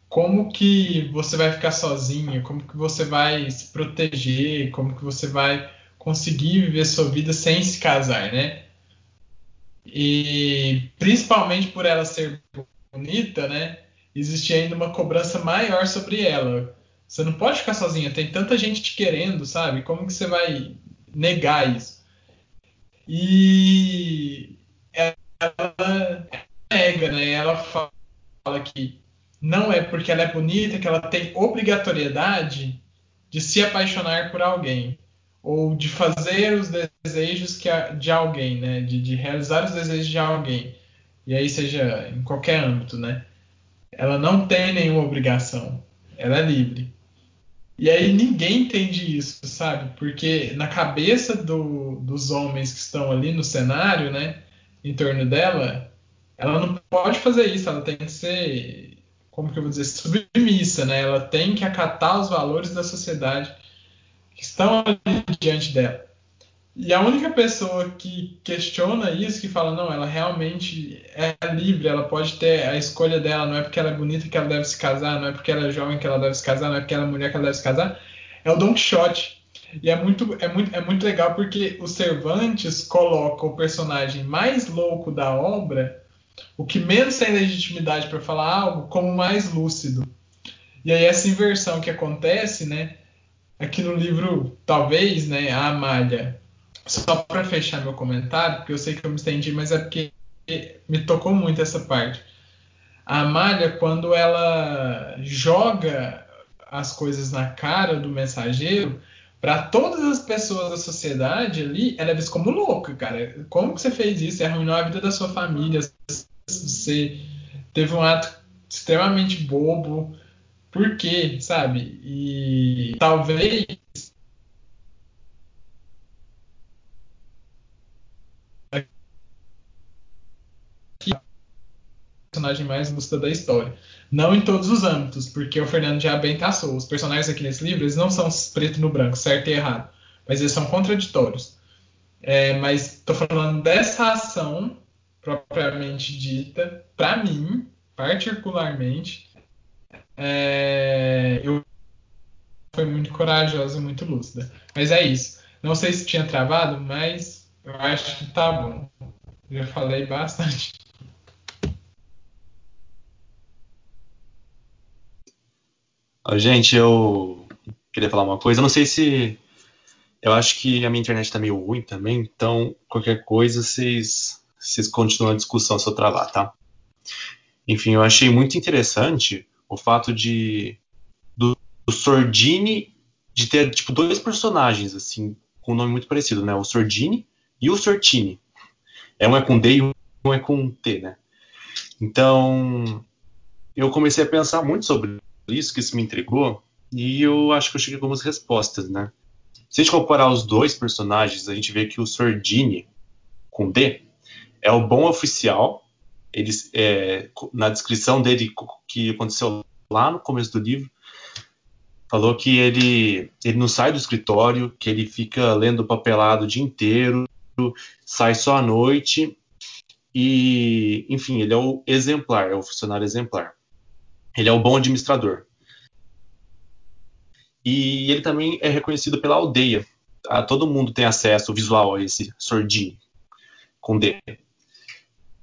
Como que você vai ficar sozinha? Como que você vai se proteger? Como que você vai conseguir viver sua vida sem se casar, né? E principalmente por ela ser bonita, né? Existe ainda uma cobrança maior sobre ela. Você não pode ficar sozinha, tem tanta gente te querendo, sabe? Como que você vai negar isso? E ela nega, né? Ela fala que não é porque ela é bonita que ela tem obrigatoriedade de se apaixonar por alguém ou de fazer os desejos que a, de alguém, né? De, de, realizar os desejos de alguém. E aí seja em qualquer âmbito, né? Ela não tem nenhuma obrigação. Ela é livre. E aí ninguém entende isso, sabe? Porque na cabeça do, dos homens que estão ali no cenário, né, em torno dela, ela não pode fazer isso, ela tem que ser, como que eu vou dizer, submissa, né? Ela tem que acatar os valores da sociedade que estão ali diante dela. E a única pessoa que questiona isso, que fala, não, ela realmente é livre, ela pode ter a escolha dela, não é porque ela é bonita que ela deve se casar, não é porque ela é jovem que ela deve se casar, não é porque ela é mulher que ela deve se casar, é o Don Quixote. E é muito, é muito, é muito legal porque o Cervantes coloca o personagem mais louco da obra, o que menos tem legitimidade para falar algo, como mais lúcido. E aí essa inversão que acontece, né? Aqui no livro, talvez, né, a Amália só para fechar meu comentário, porque eu sei que eu me estendi, mas é porque me tocou muito essa parte. A Amália, quando ela joga as coisas na cara do mensageiro, para todas as pessoas da sociedade ali, ela é vista como louca, cara. Como que você fez isso? Você arruinou a vida da sua família, você teve um ato extremamente bobo. Por quê, sabe? E talvez personagem mais lúcida da história. Não em todos os âmbitos, porque o Fernando já bem taçou. Os personagens aqui nesse livro, eles não são preto no branco, certo e errado, mas eles são contraditórios. É, mas estou falando dessa ação propriamente dita, para mim, particularmente, é, eu foi muito corajosa muito lúcida. Mas é isso. Não sei se tinha travado, mas eu acho que tá bom. Já falei bastante. Gente, eu queria falar uma coisa. Eu não sei se. Eu acho que a minha internet tá meio ruim também, então qualquer coisa vocês, vocês continuam a discussão se eu travar, tá? Enfim, eu achei muito interessante o fato de do, do Sordini de ter tipo dois personagens assim com um nome muito parecido, né? O Sordini e o Sortini. É um é com D e um é com T, né? Então eu comecei a pensar muito sobre isso que isso me intrigou e eu acho que eu cheguei a algumas respostas, né? Se a gente comparar os dois personagens, a gente vê que o Sordini, com D, é o bom oficial. Ele, é, na descrição dele, que aconteceu lá no começo do livro, falou que ele, ele não sai do escritório, que ele fica lendo papelado o dia inteiro, sai só à noite. E, enfim, ele é o exemplar, é o funcionário exemplar. Ele é o bom administrador. E ele também é reconhecido pela aldeia. Ah, todo mundo tem acesso visual a esse Sordini com D.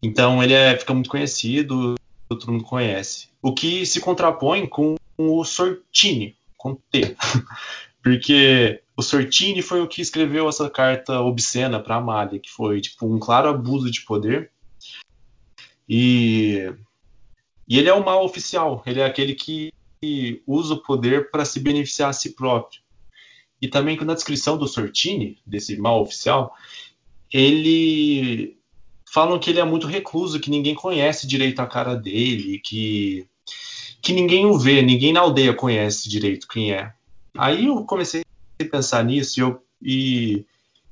Então ele é, fica muito conhecido, todo mundo conhece. O que se contrapõe com o Sortini, com T. Porque o Sortini foi o que escreveu essa carta obscena para Amália, que foi tipo um claro abuso de poder. E, e ele é o mal oficial, ele é aquele que usa o poder para se beneficiar a si próprio. E também que na descrição do Sortini, desse mal oficial, ele falam que ele é muito recluso, que ninguém conhece direito a cara dele, que que ninguém o vê, ninguém na aldeia conhece direito quem é. Aí eu comecei a pensar nisso e eu, e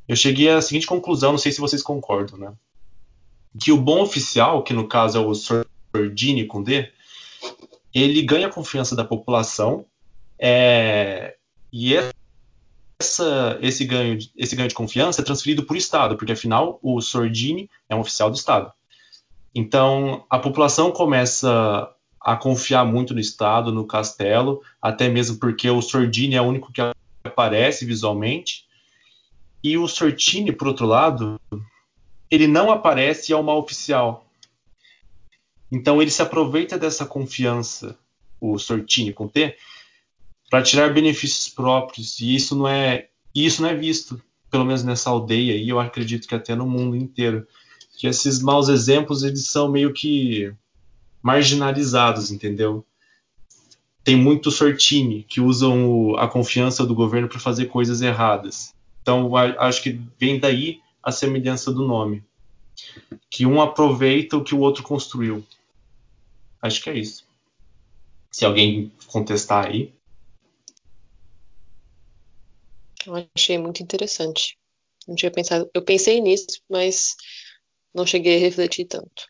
eu cheguei à seguinte conclusão, não sei se vocês concordam, né? Que o bom oficial, que no caso é o Sordini com D, ele ganha a confiança da população é, e essa, esse, ganho, esse ganho de confiança é transferido por Estado, porque afinal o Sordini é um oficial do Estado. Então a população começa a confiar muito no Estado, no castelo, até mesmo porque o Sordini é o único que aparece visualmente. E o Sortini, por outro lado, ele não aparece ao mal oficial. Então ele se aproveita dessa confiança, o Sortini com T, para tirar benefícios próprios. E isso não é isso não é visto, pelo menos nessa aldeia e eu acredito que até no mundo inteiro, que esses maus exemplos eles são meio que marginalizados, entendeu? Tem muito sortine que usam o, a confiança do governo para fazer coisas erradas. Então, acho que vem daí a semelhança do nome. Que um aproveita o que o outro construiu. Acho que é isso. Se alguém contestar aí. Eu achei muito interessante. Não tinha pensado. Eu pensei nisso, mas não cheguei a refletir tanto.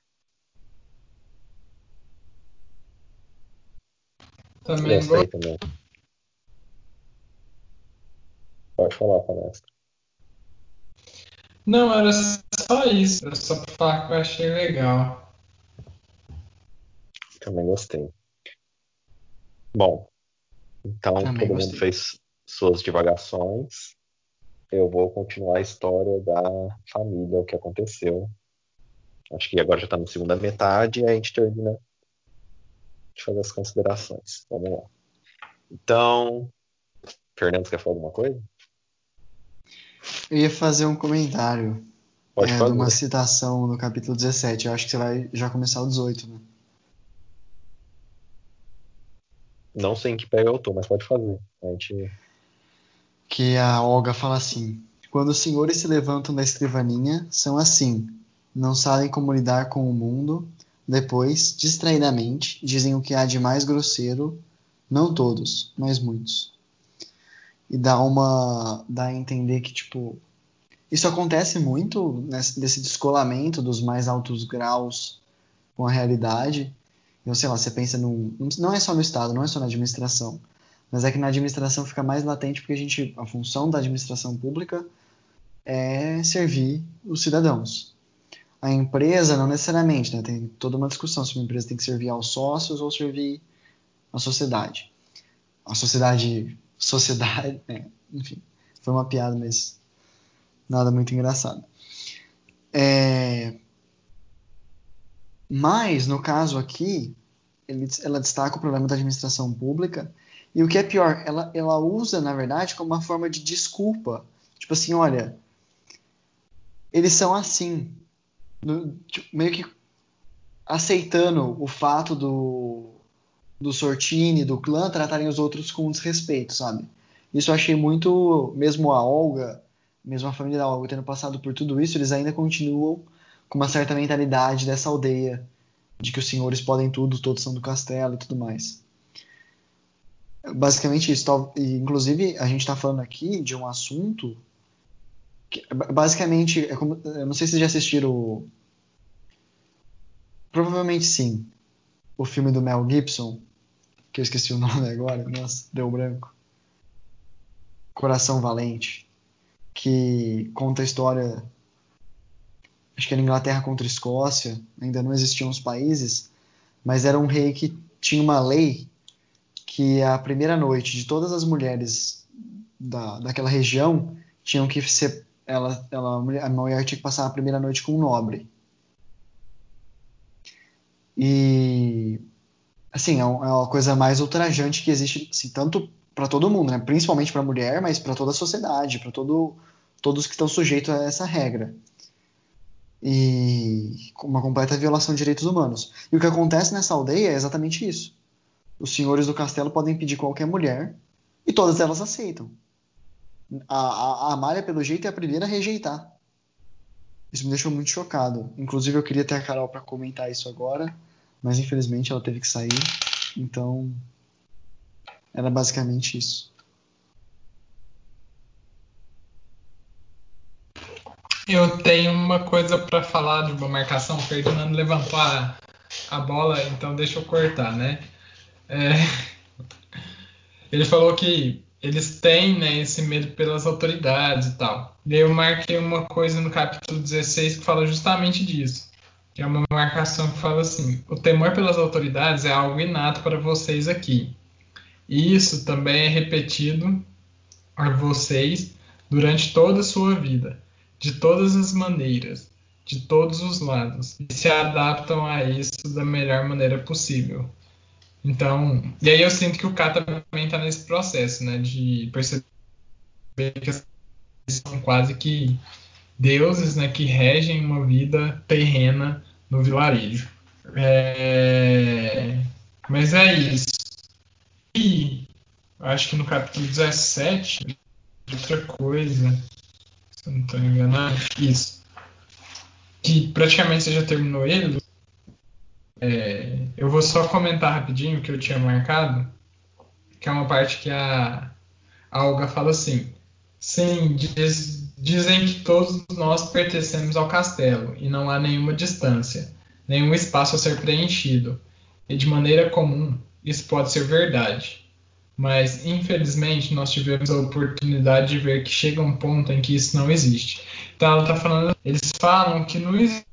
Também Gostei também. Pode falar, palestra. Não, era só isso. Era só pra falar que eu achei legal. Também gostei. Bom, então Também todo gostei. mundo fez suas divagações. Eu vou continuar a história da família, o que aconteceu. Acho que agora já está na segunda metade e a gente termina de fazer as considerações. Vamos lá. Então, Fernando, quer falar alguma coisa? Eu ia fazer um comentário Pode é, de fazer. uma citação no capítulo 17. Eu acho que você vai já começar o 18, né? Não sei em que pega eu tô, mas pode fazer. A gente. Que a Olga fala assim: Quando os senhores se levantam da escrivaninha, são assim. Não sabem como lidar com o mundo. Depois, distraidamente, dizem o que há de mais grosseiro. Não todos, mas muitos. E dá uma. dá a entender que, tipo. Isso acontece muito nesse, desse descolamento dos mais altos graus com a realidade. Então, sei lá, você pensa num. Não é só no Estado, não é só na administração. Mas é que na administração fica mais latente porque a gente, a função da administração pública é servir os cidadãos. A empresa não necessariamente, né? Tem toda uma discussão se uma empresa tem que servir aos sócios ou servir à sociedade. A sociedade, sociedade, é, enfim, foi uma piada, mas nada muito engraçado. É, mas no caso aqui, ele, ela destaca o problema da administração pública e o que é pior, ela, ela usa, na verdade, como uma forma de desculpa. Tipo assim, olha, eles são assim. No- tipo, meio que aceitando o fato do, do Sortini, do clã, tratarem os outros com desrespeito, sabe? Isso eu achei muito. Mesmo a Olga, mesmo a família da Olga tendo passado por tudo isso, eles ainda continuam com uma certa mentalidade dessa aldeia, de que os senhores podem tudo, todos são do castelo e tudo mais. Basicamente isso. Inclusive, a gente está falando aqui de um assunto que, ba- basicamente, é como, eu não sei se vocês já assistiram. Provavelmente sim. O filme do Mel Gibson, que eu esqueci o nome agora, nossa, deu branco. Coração Valente, que conta a história. Acho que era Inglaterra contra Escócia, ainda não existiam os países, mas era um rei que tinha uma lei que a primeira noite de todas as mulheres da, daquela região tinham que ser. Ela, ela, a mulher tinha que passar a primeira noite com um nobre. E. Assim, é, é uma coisa mais ultrajante que existe, assim, tanto para todo mundo, né? principalmente para a mulher, mas para toda a sociedade, para todo, todos que estão sujeitos a essa regra. E uma completa violação de direitos humanos. E o que acontece nessa aldeia é exatamente isso. Os senhores do castelo podem pedir qualquer mulher e todas elas aceitam. A, a, a Amália, pelo jeito, é a primeira a rejeitar. Isso me deixou muito chocado. Inclusive, eu queria ter a Carol para comentar isso agora, mas infelizmente ela teve que sair. Então, era basicamente isso. Eu tenho uma coisa para falar de uma marcação. O Ferdinando levantou a, a bola, então deixa eu cortar, né? É, ele falou que eles têm né, esse medo pelas autoridades e tal. E eu marquei uma coisa no capítulo 16 que fala justamente disso. Que é uma marcação que fala assim: o temor pelas autoridades é algo inato para vocês aqui. E isso também é repetido a vocês durante toda a sua vida, de todas as maneiras, de todos os lados, e se adaptam a isso da melhor maneira possível. Então, e aí eu sinto que o K também está nesse processo, né, de perceber que são quase que deuses, né, que regem uma vida terrena no vilarejo. É... Mas é isso. E acho que no capítulo 17, outra coisa, se eu não estou enganado, isso. Que praticamente você já terminou ele, é, eu vou só comentar rapidinho o que eu tinha marcado, que é uma parte que a, a Olga fala assim: Sim, diz, dizem que todos nós pertencemos ao castelo e não há nenhuma distância, nenhum espaço a ser preenchido. E de maneira comum, isso pode ser verdade. Mas, infelizmente, nós tivemos a oportunidade de ver que chega um ponto em que isso não existe. Então, ela está falando, eles falam que não existe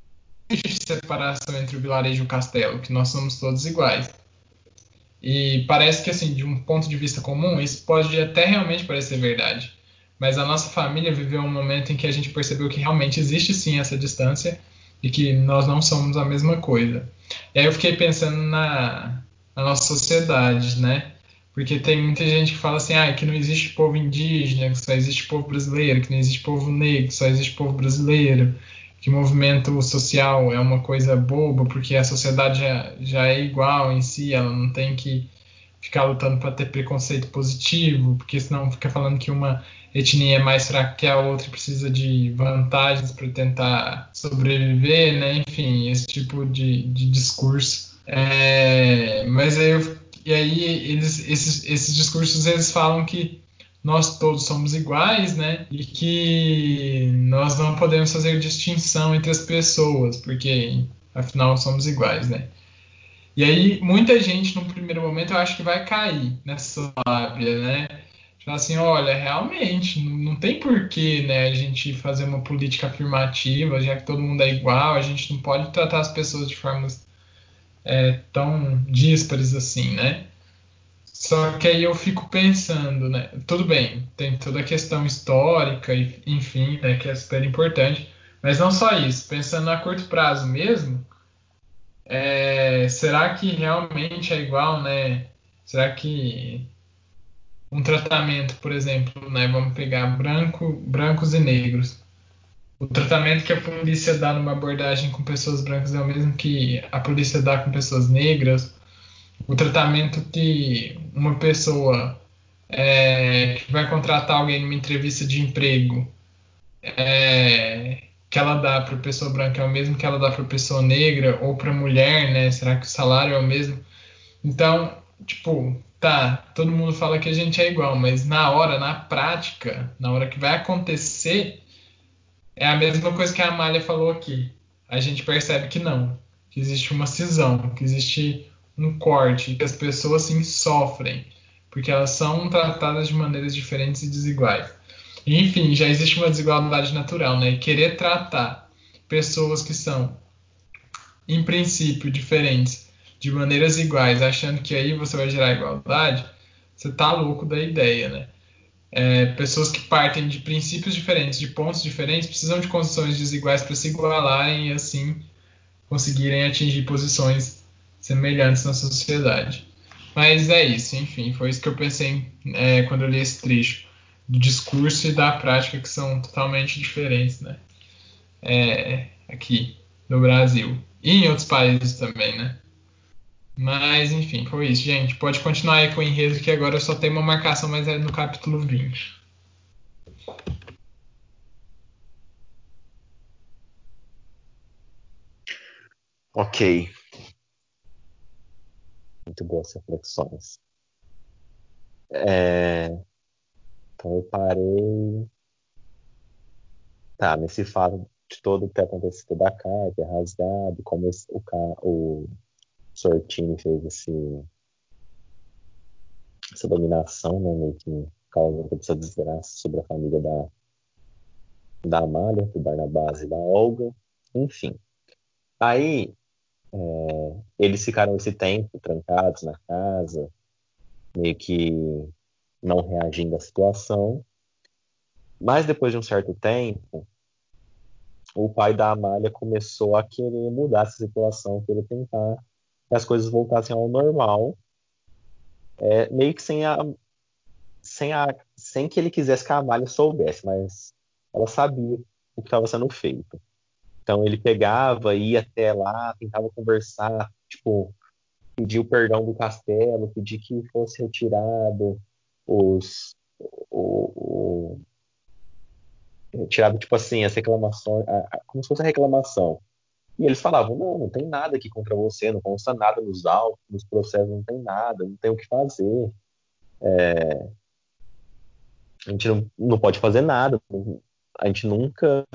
existe separação entre o vilarejo e o castelo, que nós somos todos iguais. E parece que, assim, de um ponto de vista comum, isso pode até realmente parecer verdade. Mas a nossa família viveu um momento em que a gente percebeu que realmente existe sim essa distância e que nós não somos a mesma coisa. E aí eu fiquei pensando na, na nossa sociedade, né? Porque tem muita gente que fala assim, ah, que não existe povo indígena, que só existe povo brasileiro, que não existe povo negro, que só existe povo brasileiro que movimento social é uma coisa boba, porque a sociedade já, já é igual em si, ela não tem que ficar lutando para ter preconceito positivo, porque senão fica falando que uma etnia é mais fraca que a outra e precisa de vantagens para tentar sobreviver, né? Enfim, esse tipo de, de discurso. É, mas aí, eu, e aí eles, esses, esses discursos eles falam que nós todos somos iguais, né? E que nós não podemos fazer distinção entre as pessoas, porque afinal somos iguais, né? E aí muita gente no primeiro momento eu acho que vai cair nessa lábia, né? Falar assim, olha, realmente não tem porquê, né, a gente fazer uma política afirmativa, já que todo mundo é igual, a gente não pode tratar as pessoas de formas é, tão díspares assim, né? Só que aí eu fico pensando, né? Tudo bem, tem toda a questão histórica, enfim, né, que é super importante, mas não só isso. Pensando a curto prazo mesmo, é, será que realmente é igual, né? Será que um tratamento, por exemplo, né, vamos pegar branco, brancos e negros. O tratamento que a polícia dá numa abordagem com pessoas brancas é o mesmo que a polícia dá com pessoas negras o tratamento que uma pessoa é, que vai contratar alguém numa entrevista de emprego é, que ela dá para pessoa branca é o mesmo que ela dá para pessoa negra ou para mulher, né? Será que o salário é o mesmo? Então, tipo, tá, todo mundo fala que a gente é igual, mas na hora, na prática, na hora que vai acontecer, é a mesma coisa que a Amália falou aqui. A gente percebe que não, que existe uma cisão, que existe um corte, que as pessoas sim sofrem, porque elas são tratadas de maneiras diferentes e desiguais. enfim, já existe uma desigualdade natural, né? E querer tratar pessoas que são, em princípio, diferentes de maneiras iguais, achando que aí você vai gerar igualdade, você tá louco da ideia, né? É, pessoas que partem de princípios diferentes, de pontos diferentes, precisam de condições desiguais para se igualarem e assim conseguirem atingir posições semelhantes na sociedade. Mas é isso, enfim, foi isso que eu pensei é, quando eu li esse trecho do discurso e da prática que são totalmente diferentes, né? É, aqui no Brasil e em outros países também, né? Mas enfim, foi isso, gente. Pode continuar aí com o enredo que agora eu só tenho uma marcação, mas é no capítulo 20. Ok. Muito boas reflexões. É... Então eu parei. Tá, nesse fato de todo o que acontecido da carta, rasgado, como esse, o, o Sortini fez esse, essa dominação, né, meio que causa toda essa desgraça sobre a família da, da Amália, do Barnabás e da Olga, enfim. Aí é, eles ficaram esse tempo trancados na casa, meio que não reagindo à situação. Mas depois de um certo tempo, o pai da Amália começou a querer mudar essa situação, querer tentar que as coisas voltassem ao normal, é, meio que sem a, sem a, sem que ele quisesse que a Amália soubesse, mas ela sabia o que estava sendo feito. Então ele pegava, ia até lá, tentava conversar, tipo, pedir o perdão do castelo, pedir que fosse retirado os o, o, retirado tipo assim as reclamações, como se fosse a reclamação. E eles falavam: não, não tem nada aqui contra você, não consta nada nos autos, nos processos, não tem nada, não tem o que fazer. É, a gente não, não pode fazer nada, a gente nunca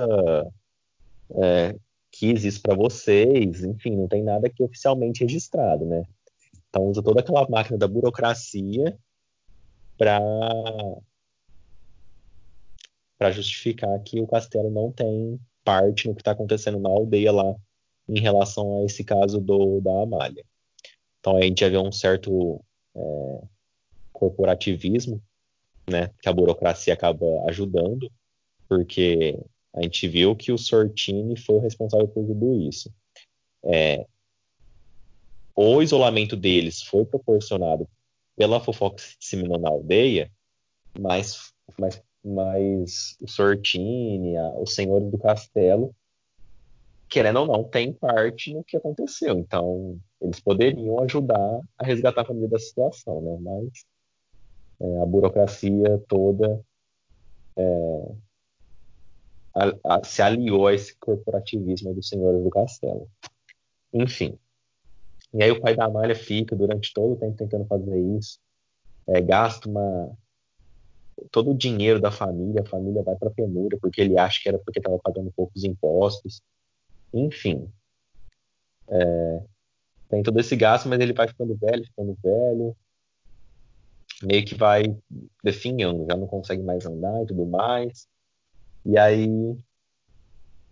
é, quis isso para vocês, enfim, não tem nada aqui oficialmente registrado, né? Então usa toda aquela máquina da burocracia para para justificar que o castelo não tem parte no que está acontecendo na aldeia lá em relação a esse caso do da Amália. Então a gente já vê um certo é, corporativismo, né, que a burocracia acaba ajudando, porque a gente viu que o Sortini foi o responsável por tudo isso. É, o isolamento deles foi proporcionado pela fofoca que se disseminou na aldeia, mas, mas, mas o Sortini, a, os senhores do castelo, querendo ou não, tem parte no que aconteceu. Então, eles poderiam ajudar a resgatar a família da situação, né? Mas é, a burocracia toda é, a, a, se aliou a esse corporativismo dos senhores do castelo. Enfim. E aí o pai da Amália fica durante todo o tempo tentando fazer isso, é, gasta uma todo o dinheiro da família, a família vai para penúria porque ele acha que era porque estava pagando poucos impostos. Enfim, é, tem todo esse gasto, mas ele vai ficando velho, ficando velho, meio que vai definhando, já não consegue mais andar e tudo mais. E aí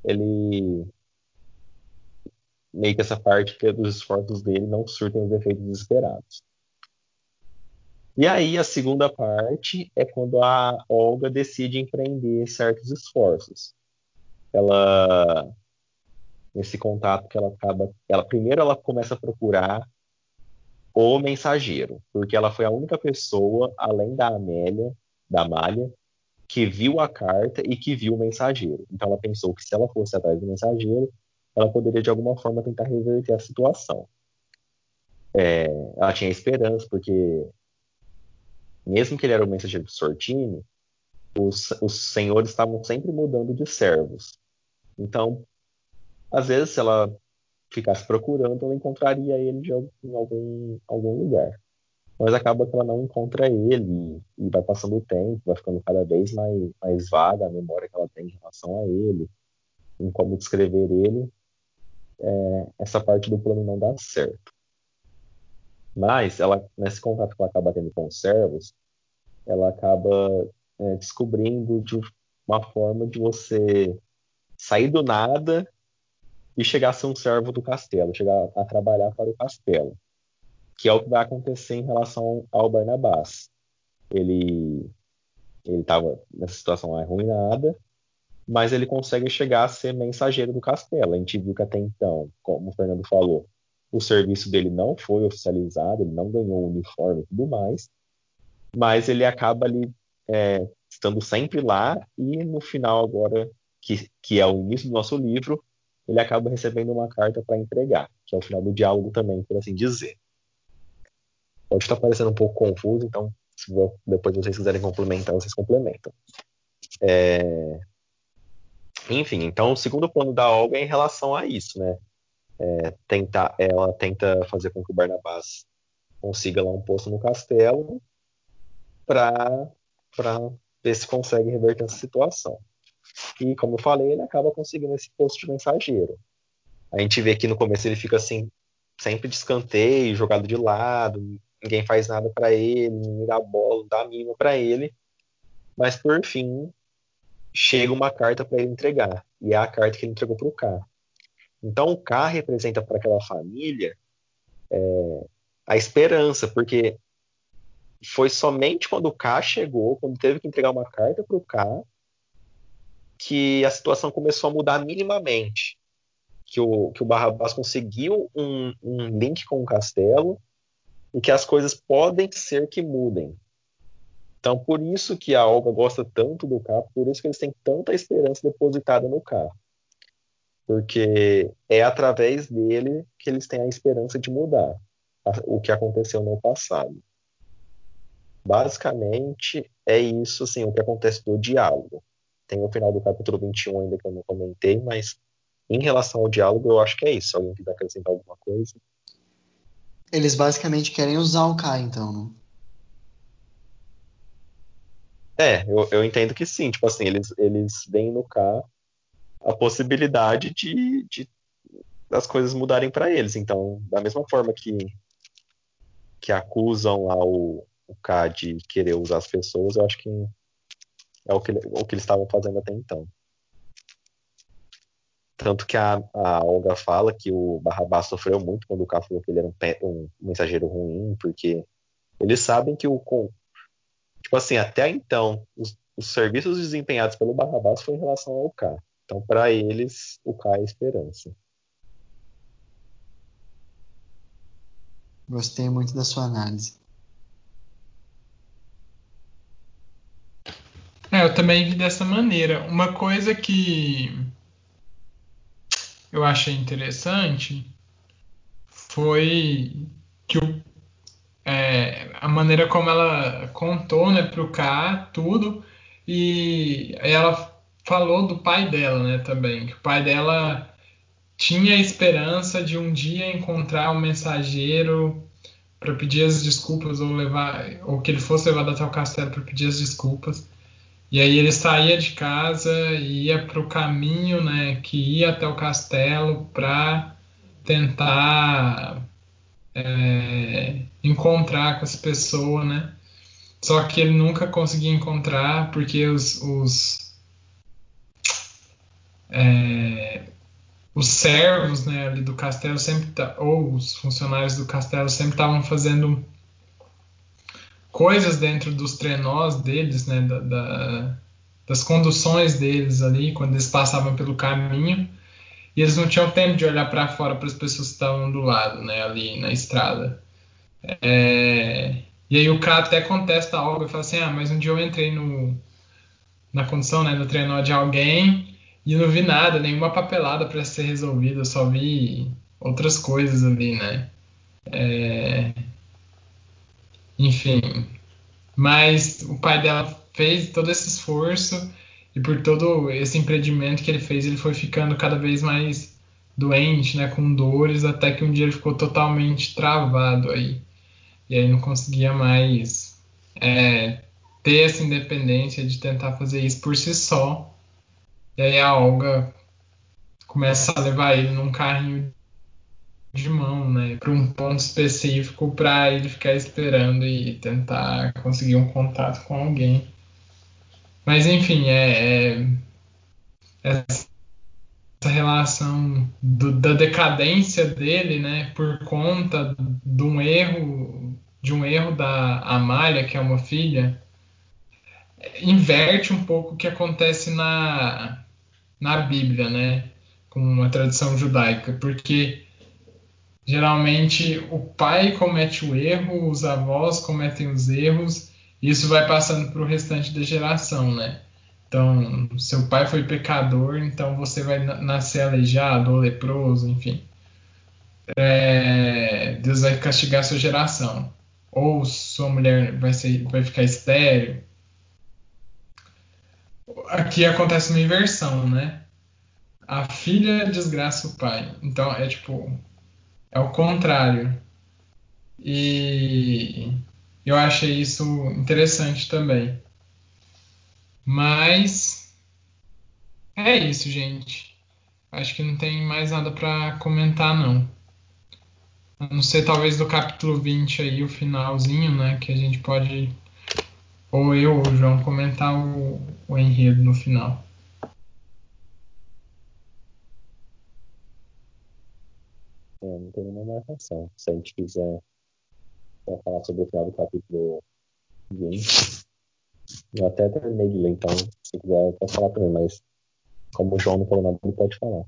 ele meio que essa parte que dos esforços dele não surtem os efeitos esperados. E aí a segunda parte é quando a Olga decide empreender certos esforços. Ela nesse contato que ela acaba, ela primeiro ela começa a procurar o mensageiro, porque ela foi a única pessoa além da Amélia, da Amália, que viu a carta e que viu o mensageiro. Então ela pensou que se ela fosse atrás do mensageiro, ela poderia de alguma forma tentar reverter a situação. É, ela tinha esperança, porque mesmo que ele era o mensageiro do Sortini, os, os senhores estavam sempre mudando de servos. Então, às vezes, se ela ficasse procurando, ela encontraria ele de, em algum, algum lugar mas acaba que ela não encontra ele e vai passando o tempo, vai ficando cada vez mais, mais vaga a memória que ela tem em relação a ele, em como descrever ele, é, essa parte do plano não dá certo. Mas ela, nesse contato que ela acaba tendo com os servos, ela acaba é, descobrindo de uma forma de você sair do nada e chegar a ser um servo do castelo, chegar a trabalhar para o castelo, que é o que vai acontecer em relação ao Barnabás. Ele ele estava nessa situação arruinada, mas ele consegue chegar a ser mensageiro do castelo. A gente viu que até então, como o Fernando falou, o serviço dele não foi oficializado, ele não ganhou uniforme e tudo mais, mas ele acaba ali é, estando sempre lá e no final agora, que, que é o início do nosso livro, ele acaba recebendo uma carta para entregar, que é o final do diálogo também, por assim dizer. Pode estar parecendo um pouco confuso, então se depois vocês quiserem complementar, vocês complementam. É... Enfim, então o segundo plano da Olga é em relação a isso, né? É, tentar, ela tenta fazer com que o Barnabás consiga lá um posto no castelo para ver se consegue reverter essa situação. E, como eu falei, ele acaba conseguindo esse posto de mensageiro. A gente vê que no começo ele fica assim, sempre de escanteio, jogado de lado, ninguém faz nada para ele, ninguém dá bola, não dá mínimo para ele. Mas por fim, chega uma carta para ele entregar, e é a carta que ele entregou para o K. Então o K representa para aquela família é, a esperança, porque foi somente quando o K chegou, quando teve que entregar uma carta para o K, que a situação começou a mudar minimamente. Que o, que o Barrabás conseguiu um, um link com o castelo e que as coisas podem ser que mudem. Então, por isso que a Olga gosta tanto do K, por isso que eles têm tanta esperança depositada no K. Porque é através dele que eles têm a esperança de mudar o que aconteceu no passado. Basicamente, é isso assim, o que acontece do diálogo. Tem o final do capítulo 21 ainda que eu não comentei, mas em relação ao diálogo, eu acho que é isso. Alguém quiser acrescentar alguma coisa. Eles basicamente querem usar o K, então, não? É, eu, eu entendo que sim. Tipo assim, eles, eles veem no K a possibilidade de, de das coisas mudarem para eles. Então, da mesma forma que, que acusam lá o, o K de querer usar as pessoas, eu acho que é o que, o que eles estavam fazendo até então. Tanto que a, a Olga fala que o Barrabás sofreu muito quando o K falou que ele era um, um mensageiro ruim, porque eles sabem que o. Tipo assim, até então, os, os serviços desempenhados pelo Barrabás foi em relação ao K. Então, para eles, o K é esperança. Gostei muito da sua análise. É, eu também vi dessa maneira. Uma coisa que eu achei interessante foi que o, é, a maneira como ela contou né, para o K tudo e ela falou do pai dela né, também, que o pai dela tinha a esperança de um dia encontrar um mensageiro para pedir as desculpas ou levar ou que ele fosse levado até o castelo para pedir as desculpas e aí ele saía de casa e ia para o caminho né, que ia até o castelo para tentar é, encontrar com essa pessoa, né? Só que ele nunca conseguia encontrar porque os, os, é, os servos né, ali do castelo sempre ou os funcionários do castelo sempre estavam fazendo coisas dentro dos trenós deles, né, da, da, das conduções deles ali, quando eles passavam pelo caminho, e eles não tinham tempo de olhar para fora para as pessoas que estavam do lado, né, ali na estrada. É, e aí o cara até contesta algo e fala assim, ah, mas um dia eu entrei no, na condição né, do trenó de alguém e não vi nada, nenhuma papelada para ser resolvida, só vi outras coisas ali, né. É, enfim. Mas o pai dela fez todo esse esforço e por todo esse empreendimento que ele fez, ele foi ficando cada vez mais doente, né, com dores, até que um dia ele ficou totalmente travado aí. E aí não conseguia mais é, ter essa independência de tentar fazer isso por si só. E aí a Olga começa a levar ele num carrinho de mão, né, para um ponto específico para ele ficar esperando e tentar conseguir um contato com alguém. Mas enfim, é, é, relação do, da decadência dele, né, por conta de um erro, de um erro da Amália, que é uma filha, inverte um pouco o que acontece na, na Bíblia, né, com a tradição judaica, porque geralmente o pai comete o erro, os avós cometem os erros, e isso vai passando para o restante da geração, né? Então, seu pai foi pecador, então você vai nascer aleijado ou leproso, enfim. É, Deus vai castigar sua geração. Ou sua mulher vai, ser, vai ficar estéreo. Aqui acontece uma inversão, né? A filha desgraça o pai. Então é tipo. É o contrário. E eu achei isso interessante também. Mas é isso, gente. Acho que não tem mais nada para comentar, não. A não ser talvez do capítulo 20 aí, o finalzinho, né? Que a gente pode, ou eu ou o João, comentar o, o enredo no final. É, não tem nenhuma marcação. Se a gente quiser falar sobre o final do capítulo 20, eu até terminei de ler, então, se quiser, eu posso falar também, mas como o João não falou nada, ele pode falar.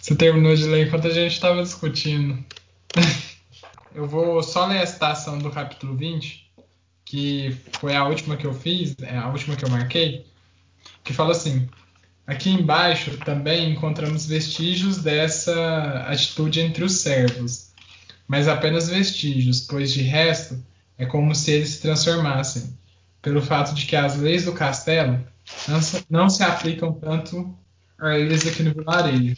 Você terminou de ler enquanto a gente estava discutindo. eu vou só ler a citação do capítulo 20, que foi a última que eu fiz, é a última que eu marquei, que fala assim: Aqui embaixo também encontramos vestígios dessa atitude entre os servos, mas apenas vestígios, pois de resto é como se eles se transformassem, pelo fato de que as leis do castelo não se, aplicam tanto a eles aqui no vilarejo,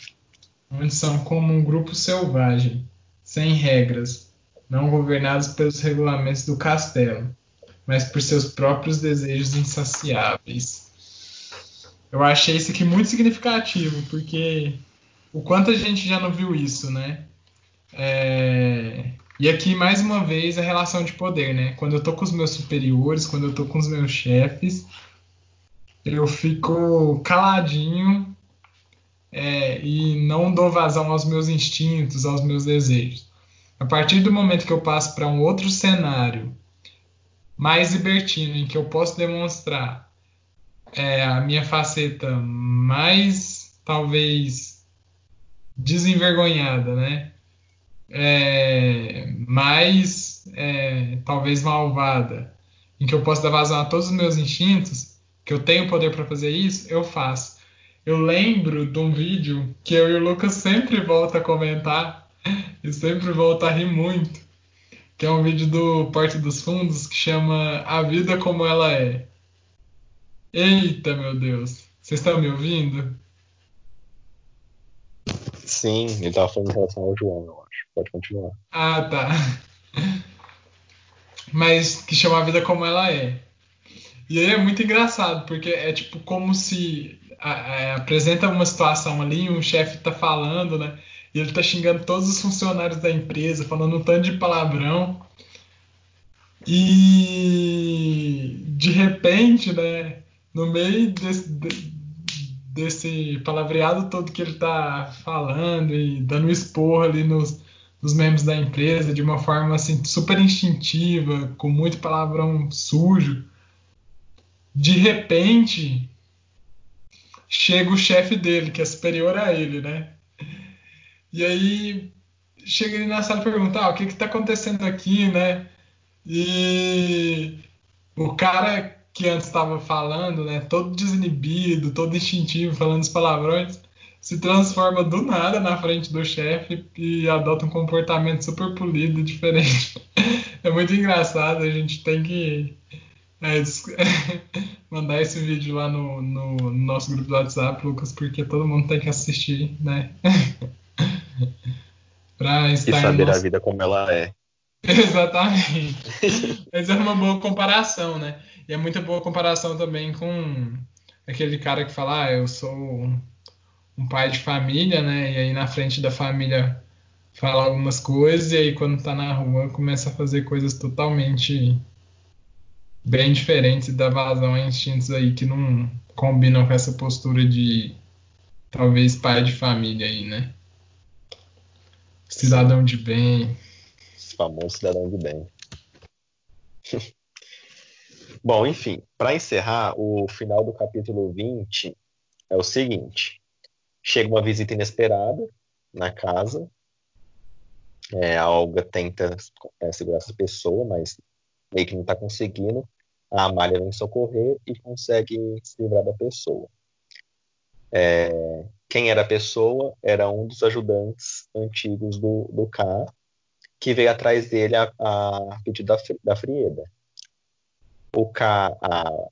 onde são como um grupo selvagem, sem regras, não governados pelos regulamentos do castelo, mas por seus próprios desejos insaciáveis. Eu achei isso aqui muito significativo, porque o quanto a gente já não viu isso, né? É... E aqui, mais uma vez, a relação de poder, né? Quando eu tô com os meus superiores, quando eu tô com os meus chefes, eu fico caladinho é, e não dou vazão aos meus instintos, aos meus desejos. A partir do momento que eu passo para um outro cenário mais libertino, em que eu posso demonstrar é, a minha faceta mais, talvez, desenvergonhada, né? é, mais é, talvez malvada, em que eu posso dar vazão a todos os meus instintos, que eu tenho poder para fazer isso, eu faço. Eu lembro de um vídeo que eu e o Lucas sempre volta a comentar e sempre volta a rir muito, que é um vídeo do Porte dos Fundos que chama A Vida Como Ela É. Eita, meu Deus! Vocês estão me ouvindo? Sim, ele estava falando em relação ao João, eu acho. Pode continuar. Ah, tá. Mas que chama a vida como ela é. E aí é muito engraçado, porque é tipo como se a, a, apresenta uma situação ali, um chefe tá falando, né? E ele tá xingando todos os funcionários da empresa, falando um tanto de palavrão. E de repente, né, no meio desse, desse palavreado todo que ele tá falando e dando esporro ali nos, nos membros da empresa de uma forma assim super instintiva, com muito palavrão sujo. De repente, chega o chefe dele, que é superior a ele, né? E aí chega ele na sala e pergunta: ah, o que está acontecendo aqui, né? E o cara que antes estava falando, né, todo desinibido, todo instintivo, falando os palavrões, se transforma do nada na frente do chefe e adota um comportamento super polido, diferente. É muito engraçado, a gente tem que é, mandar esse vídeo lá no, no, nosso grupo do WhatsApp, Lucas, porque todo mundo tem que assistir, né? pra estar e saber nosso... a vida como ela é. Exatamente. Mas é uma boa comparação, né? E é muito boa comparação também com aquele cara que fala, ah, eu sou um pai de família, né? E aí na frente da família fala algumas coisas e aí quando tá na rua começa a fazer coisas totalmente bem diferentes e dá vazão a instintos aí que não combinam com essa postura de talvez pai de família aí, né? Cidadão de bem. Famoso cidadão de bem. Bom, enfim, para encerrar, o final do capítulo 20 é o seguinte: chega uma visita inesperada na casa. É, a Olga tenta é, segurar essa pessoa, mas meio que não está conseguindo. A Amália vem socorrer e consegue se livrar da pessoa. É, quem era a pessoa era um dos ajudantes antigos do, do K, que veio atrás dele a, a pedido da, da Frieda. O K, a,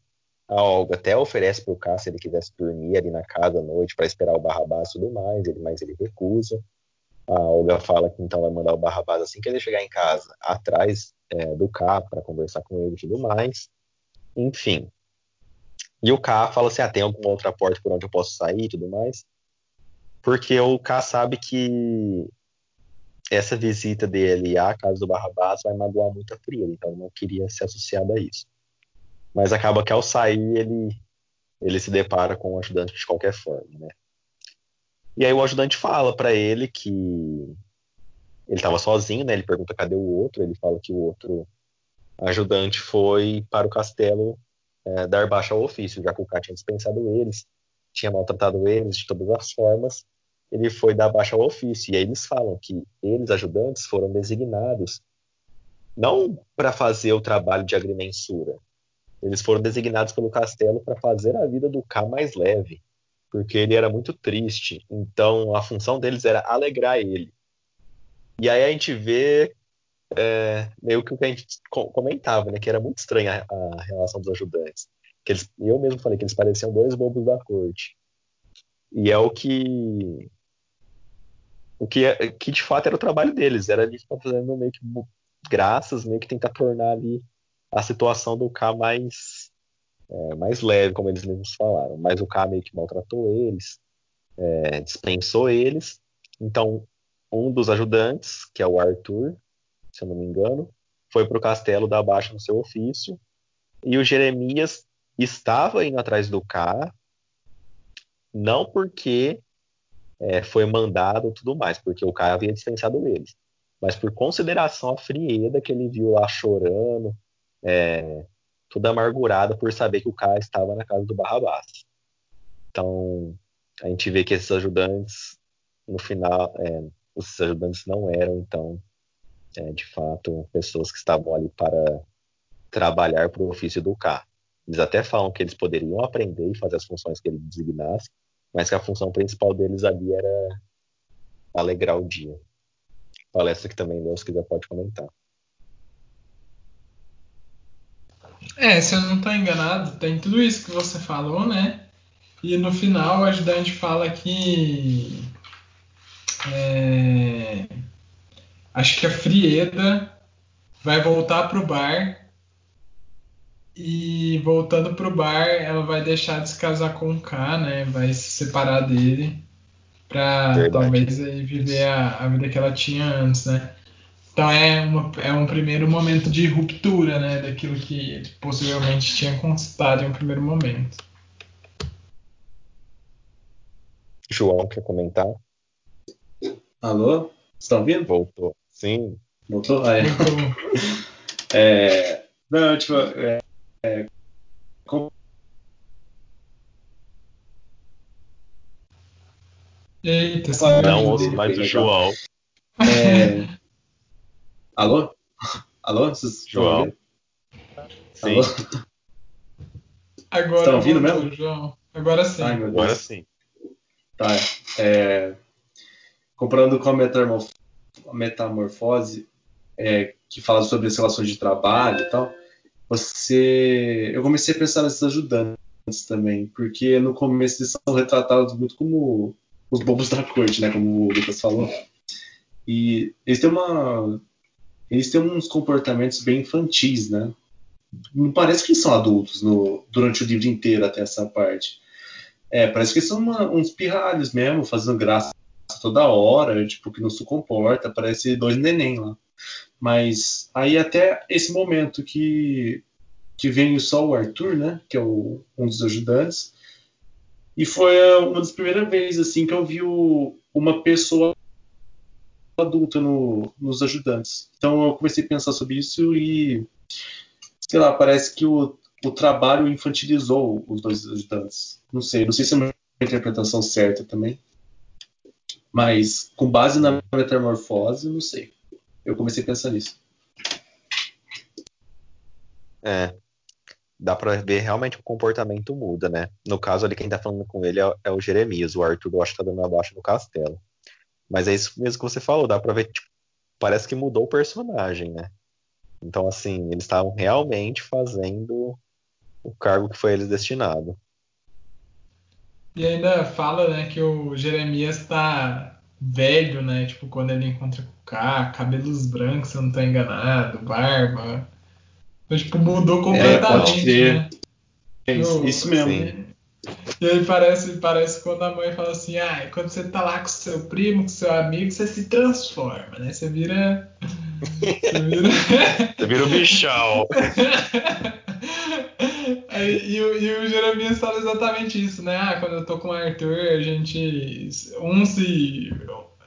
a Olga até oferece para o K se ele quisesse dormir ali na casa à noite para esperar o Barrabás e tudo mais, ele, mas ele recusa. A Olga fala que então vai mandar o Barrabás assim que ele chegar em casa, atrás é, do K para conversar com ele e tudo mais. Enfim. E o K fala assim: ah, tem alguma outra porta por onde eu posso sair e tudo mais. Porque o K sabe que essa visita dele à casa do Barrabás vai magoar muito a Frida, então ele não queria ser associado a isso. Mas acaba que ao sair ele, ele se depara com o ajudante de qualquer forma, né? E aí o ajudante fala para ele que ele estava sozinho, né? Ele pergunta cadê o outro, ele fala que o outro ajudante foi para o castelo é, dar baixa ao ofício, já que o K tinha dispensado eles, tinha maltratado eles de todas as formas, ele foi dar baixa ao ofício. E aí eles falam que eles, ajudantes, foram designados não para fazer o trabalho de agrimensura, eles foram designados pelo castelo para fazer a vida do K mais leve, porque ele era muito triste. Então a função deles era alegrar ele. E aí a gente vê é, meio que o que a gente comentava, né, que era muito estranha a, relação dos ajudantes. Que eles, eu mesmo falei que eles pareciam dois bobos da corte. E é o que o que, é, que de fato era o trabalho deles, era eles fazendo meio que graças, meio que tentar tornar ali a situação do K mais, é, mais leve, como eles mesmos falaram. Mas o K meio que maltratou eles, é, dispensou eles. Então, um dos ajudantes, que é o Arthur, se eu não me engano, foi para o castelo dar baixa no seu ofício. E o Jeremias estava indo atrás do K, não porque é, foi mandado tudo mais, porque o K havia dispensado eles, mas por consideração à Frieda, que ele viu lá chorando, é, toda amargurada por saber que o K estava na casa do Barrabás. Então, a gente vê que esses ajudantes, no final, é, os ajudantes não eram, então, é, de fato, pessoas que estavam ali para trabalhar para o ofício do K. Eles até falam que eles poderiam aprender e fazer as funções que ele designasse, mas que a função principal deles ali era alegrar o dia. Palestra que também, Deus quiser, pode comentar. É, se eu não estou enganado, tem tudo isso que você falou, né? E no final o ajudante fala que. É, acho que a Frieda vai voltar pro bar e voltando pro bar ela vai deixar de se casar com o K, né? Vai se separar dele para talvez aí, viver a, a, vida que ela tinha antes, né? Então é, uma, é um primeiro momento de ruptura, né, daquilo que ele possivelmente tinha conquistado em um primeiro momento. João quer comentar? Alô? Está ouvindo? Voltou. Sim. Voltou? Ah, é. é... Não, tipo, é... é... Eita, não ouço mais o João. É... Alô? Alô? Vocês João. Sim. Alô? Agora estão ouvindo mesmo? João. Agora sim. Ai, meu Deus. Agora sim. Tá. É... Comparando com a metamorfose, é, que fala sobre as relações de trabalho e tal, você... eu comecei a pensar nesses ajudantes também, porque no começo eles são retratados muito como os bobos da corte, né, como o Lucas falou. E eles têm uma eles têm uns comportamentos bem infantis, né? Não parece que eles são adultos no, durante o livro inteiro até essa parte. É, parece que são uma, uns pirralhos mesmo, fazendo graça toda hora, tipo, que não se comporta, parece dois neném lá. Mas aí até esse momento que, que vem só o Arthur, né, que é o, um dos ajudantes, E foi uma das primeiras vezes assim que eu vi o, uma pessoa adulta no, nos ajudantes. Então eu comecei a pensar sobre isso e sei lá, parece que o, o trabalho infantilizou os dois ajudantes. Não sei, não sei se é uma interpretação certa também. Mas com base na metamorfose, não sei. Eu comecei a pensar nisso. É. Dá pra ver realmente o comportamento muda, né? No caso ali, quem tá falando com ele é, é o Jeremias. O Arthur, eu acho que tá dando abaixo no castelo. Mas é isso mesmo que você falou, dá pra ver, tipo, parece que mudou o personagem, né? Então, assim, eles estavam realmente fazendo o cargo que foi eles destinado. E ainda fala, né, que o Jeremias tá velho, né? Tipo, quando ele encontra com o K, cabelos brancos, se eu não tô enganado, barba. Então, tipo, mudou completamente, é, né? É isso, isso mesmo. Sim. E aí parece, parece quando a mãe fala assim, ah, quando você tá lá com seu primo, com seu amigo, você se transforma, né? Você vira. Você vira. Você vira o bichão. Aí, e, o, e o Jeremias fala exatamente isso, né? Ah, quando eu tô com o Arthur, a gente. Um se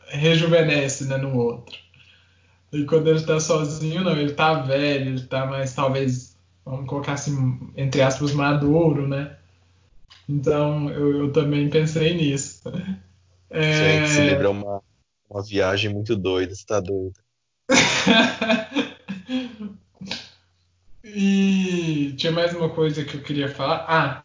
rejuvenesce né, no outro. E quando ele tá sozinho, não, ele tá velho, ele tá mais, talvez, vamos colocar assim, entre aspas, maduro, né? Então eu, eu também pensei nisso. É... Gente, livro é uma, uma viagem muito doida, você tá doido. e tinha mais uma coisa que eu queria falar. Ah,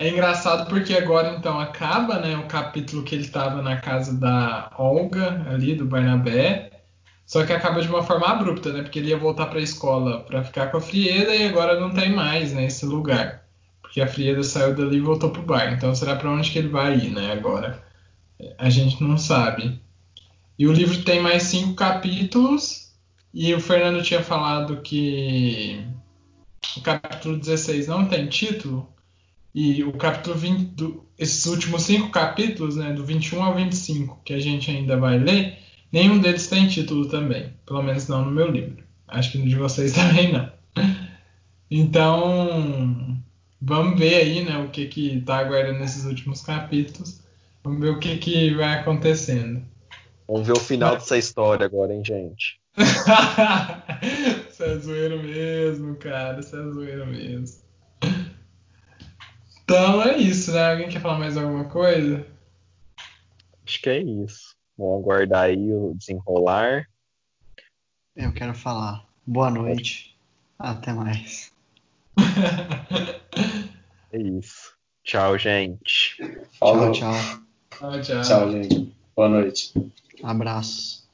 é engraçado porque agora então acaba, né, o capítulo que ele estava na casa da Olga ali do Barnabé. Só que acaba de uma forma abrupta, né? Porque ele ia voltar para a escola para ficar com a Frieda e agora não tem mais, né, esse lugar. Porque a Frieda saiu dali e voltou pro bar. Então será para onde que ele vai ir, né, agora? A gente não sabe. E o livro tem mais cinco capítulos e o Fernando tinha falado que o capítulo 16 não tem título. E o capítulo 20, do, esses últimos cinco capítulos, né, do 21 ao 25, que a gente ainda vai ler, nenhum deles tem título também. Pelo menos não no meu livro. Acho que no de vocês também não. Então, vamos ver aí, né, o que que tá aguardando nesses últimos capítulos. Vamos ver o que que vai acontecendo. Vamos ver o final dessa história agora, hein, gente? Você é zoeiro mesmo, cara. Você é zoeiro mesmo. Então é isso, né? Alguém quer falar mais alguma coisa? Acho que é isso. Vamos aguardar aí o desenrolar. Eu quero falar. Boa noite. Até mais. É isso. Tchau, gente. Falou. Tchau, tchau. Tchau, tchau. Tchau, gente. Boa noite. Abraço.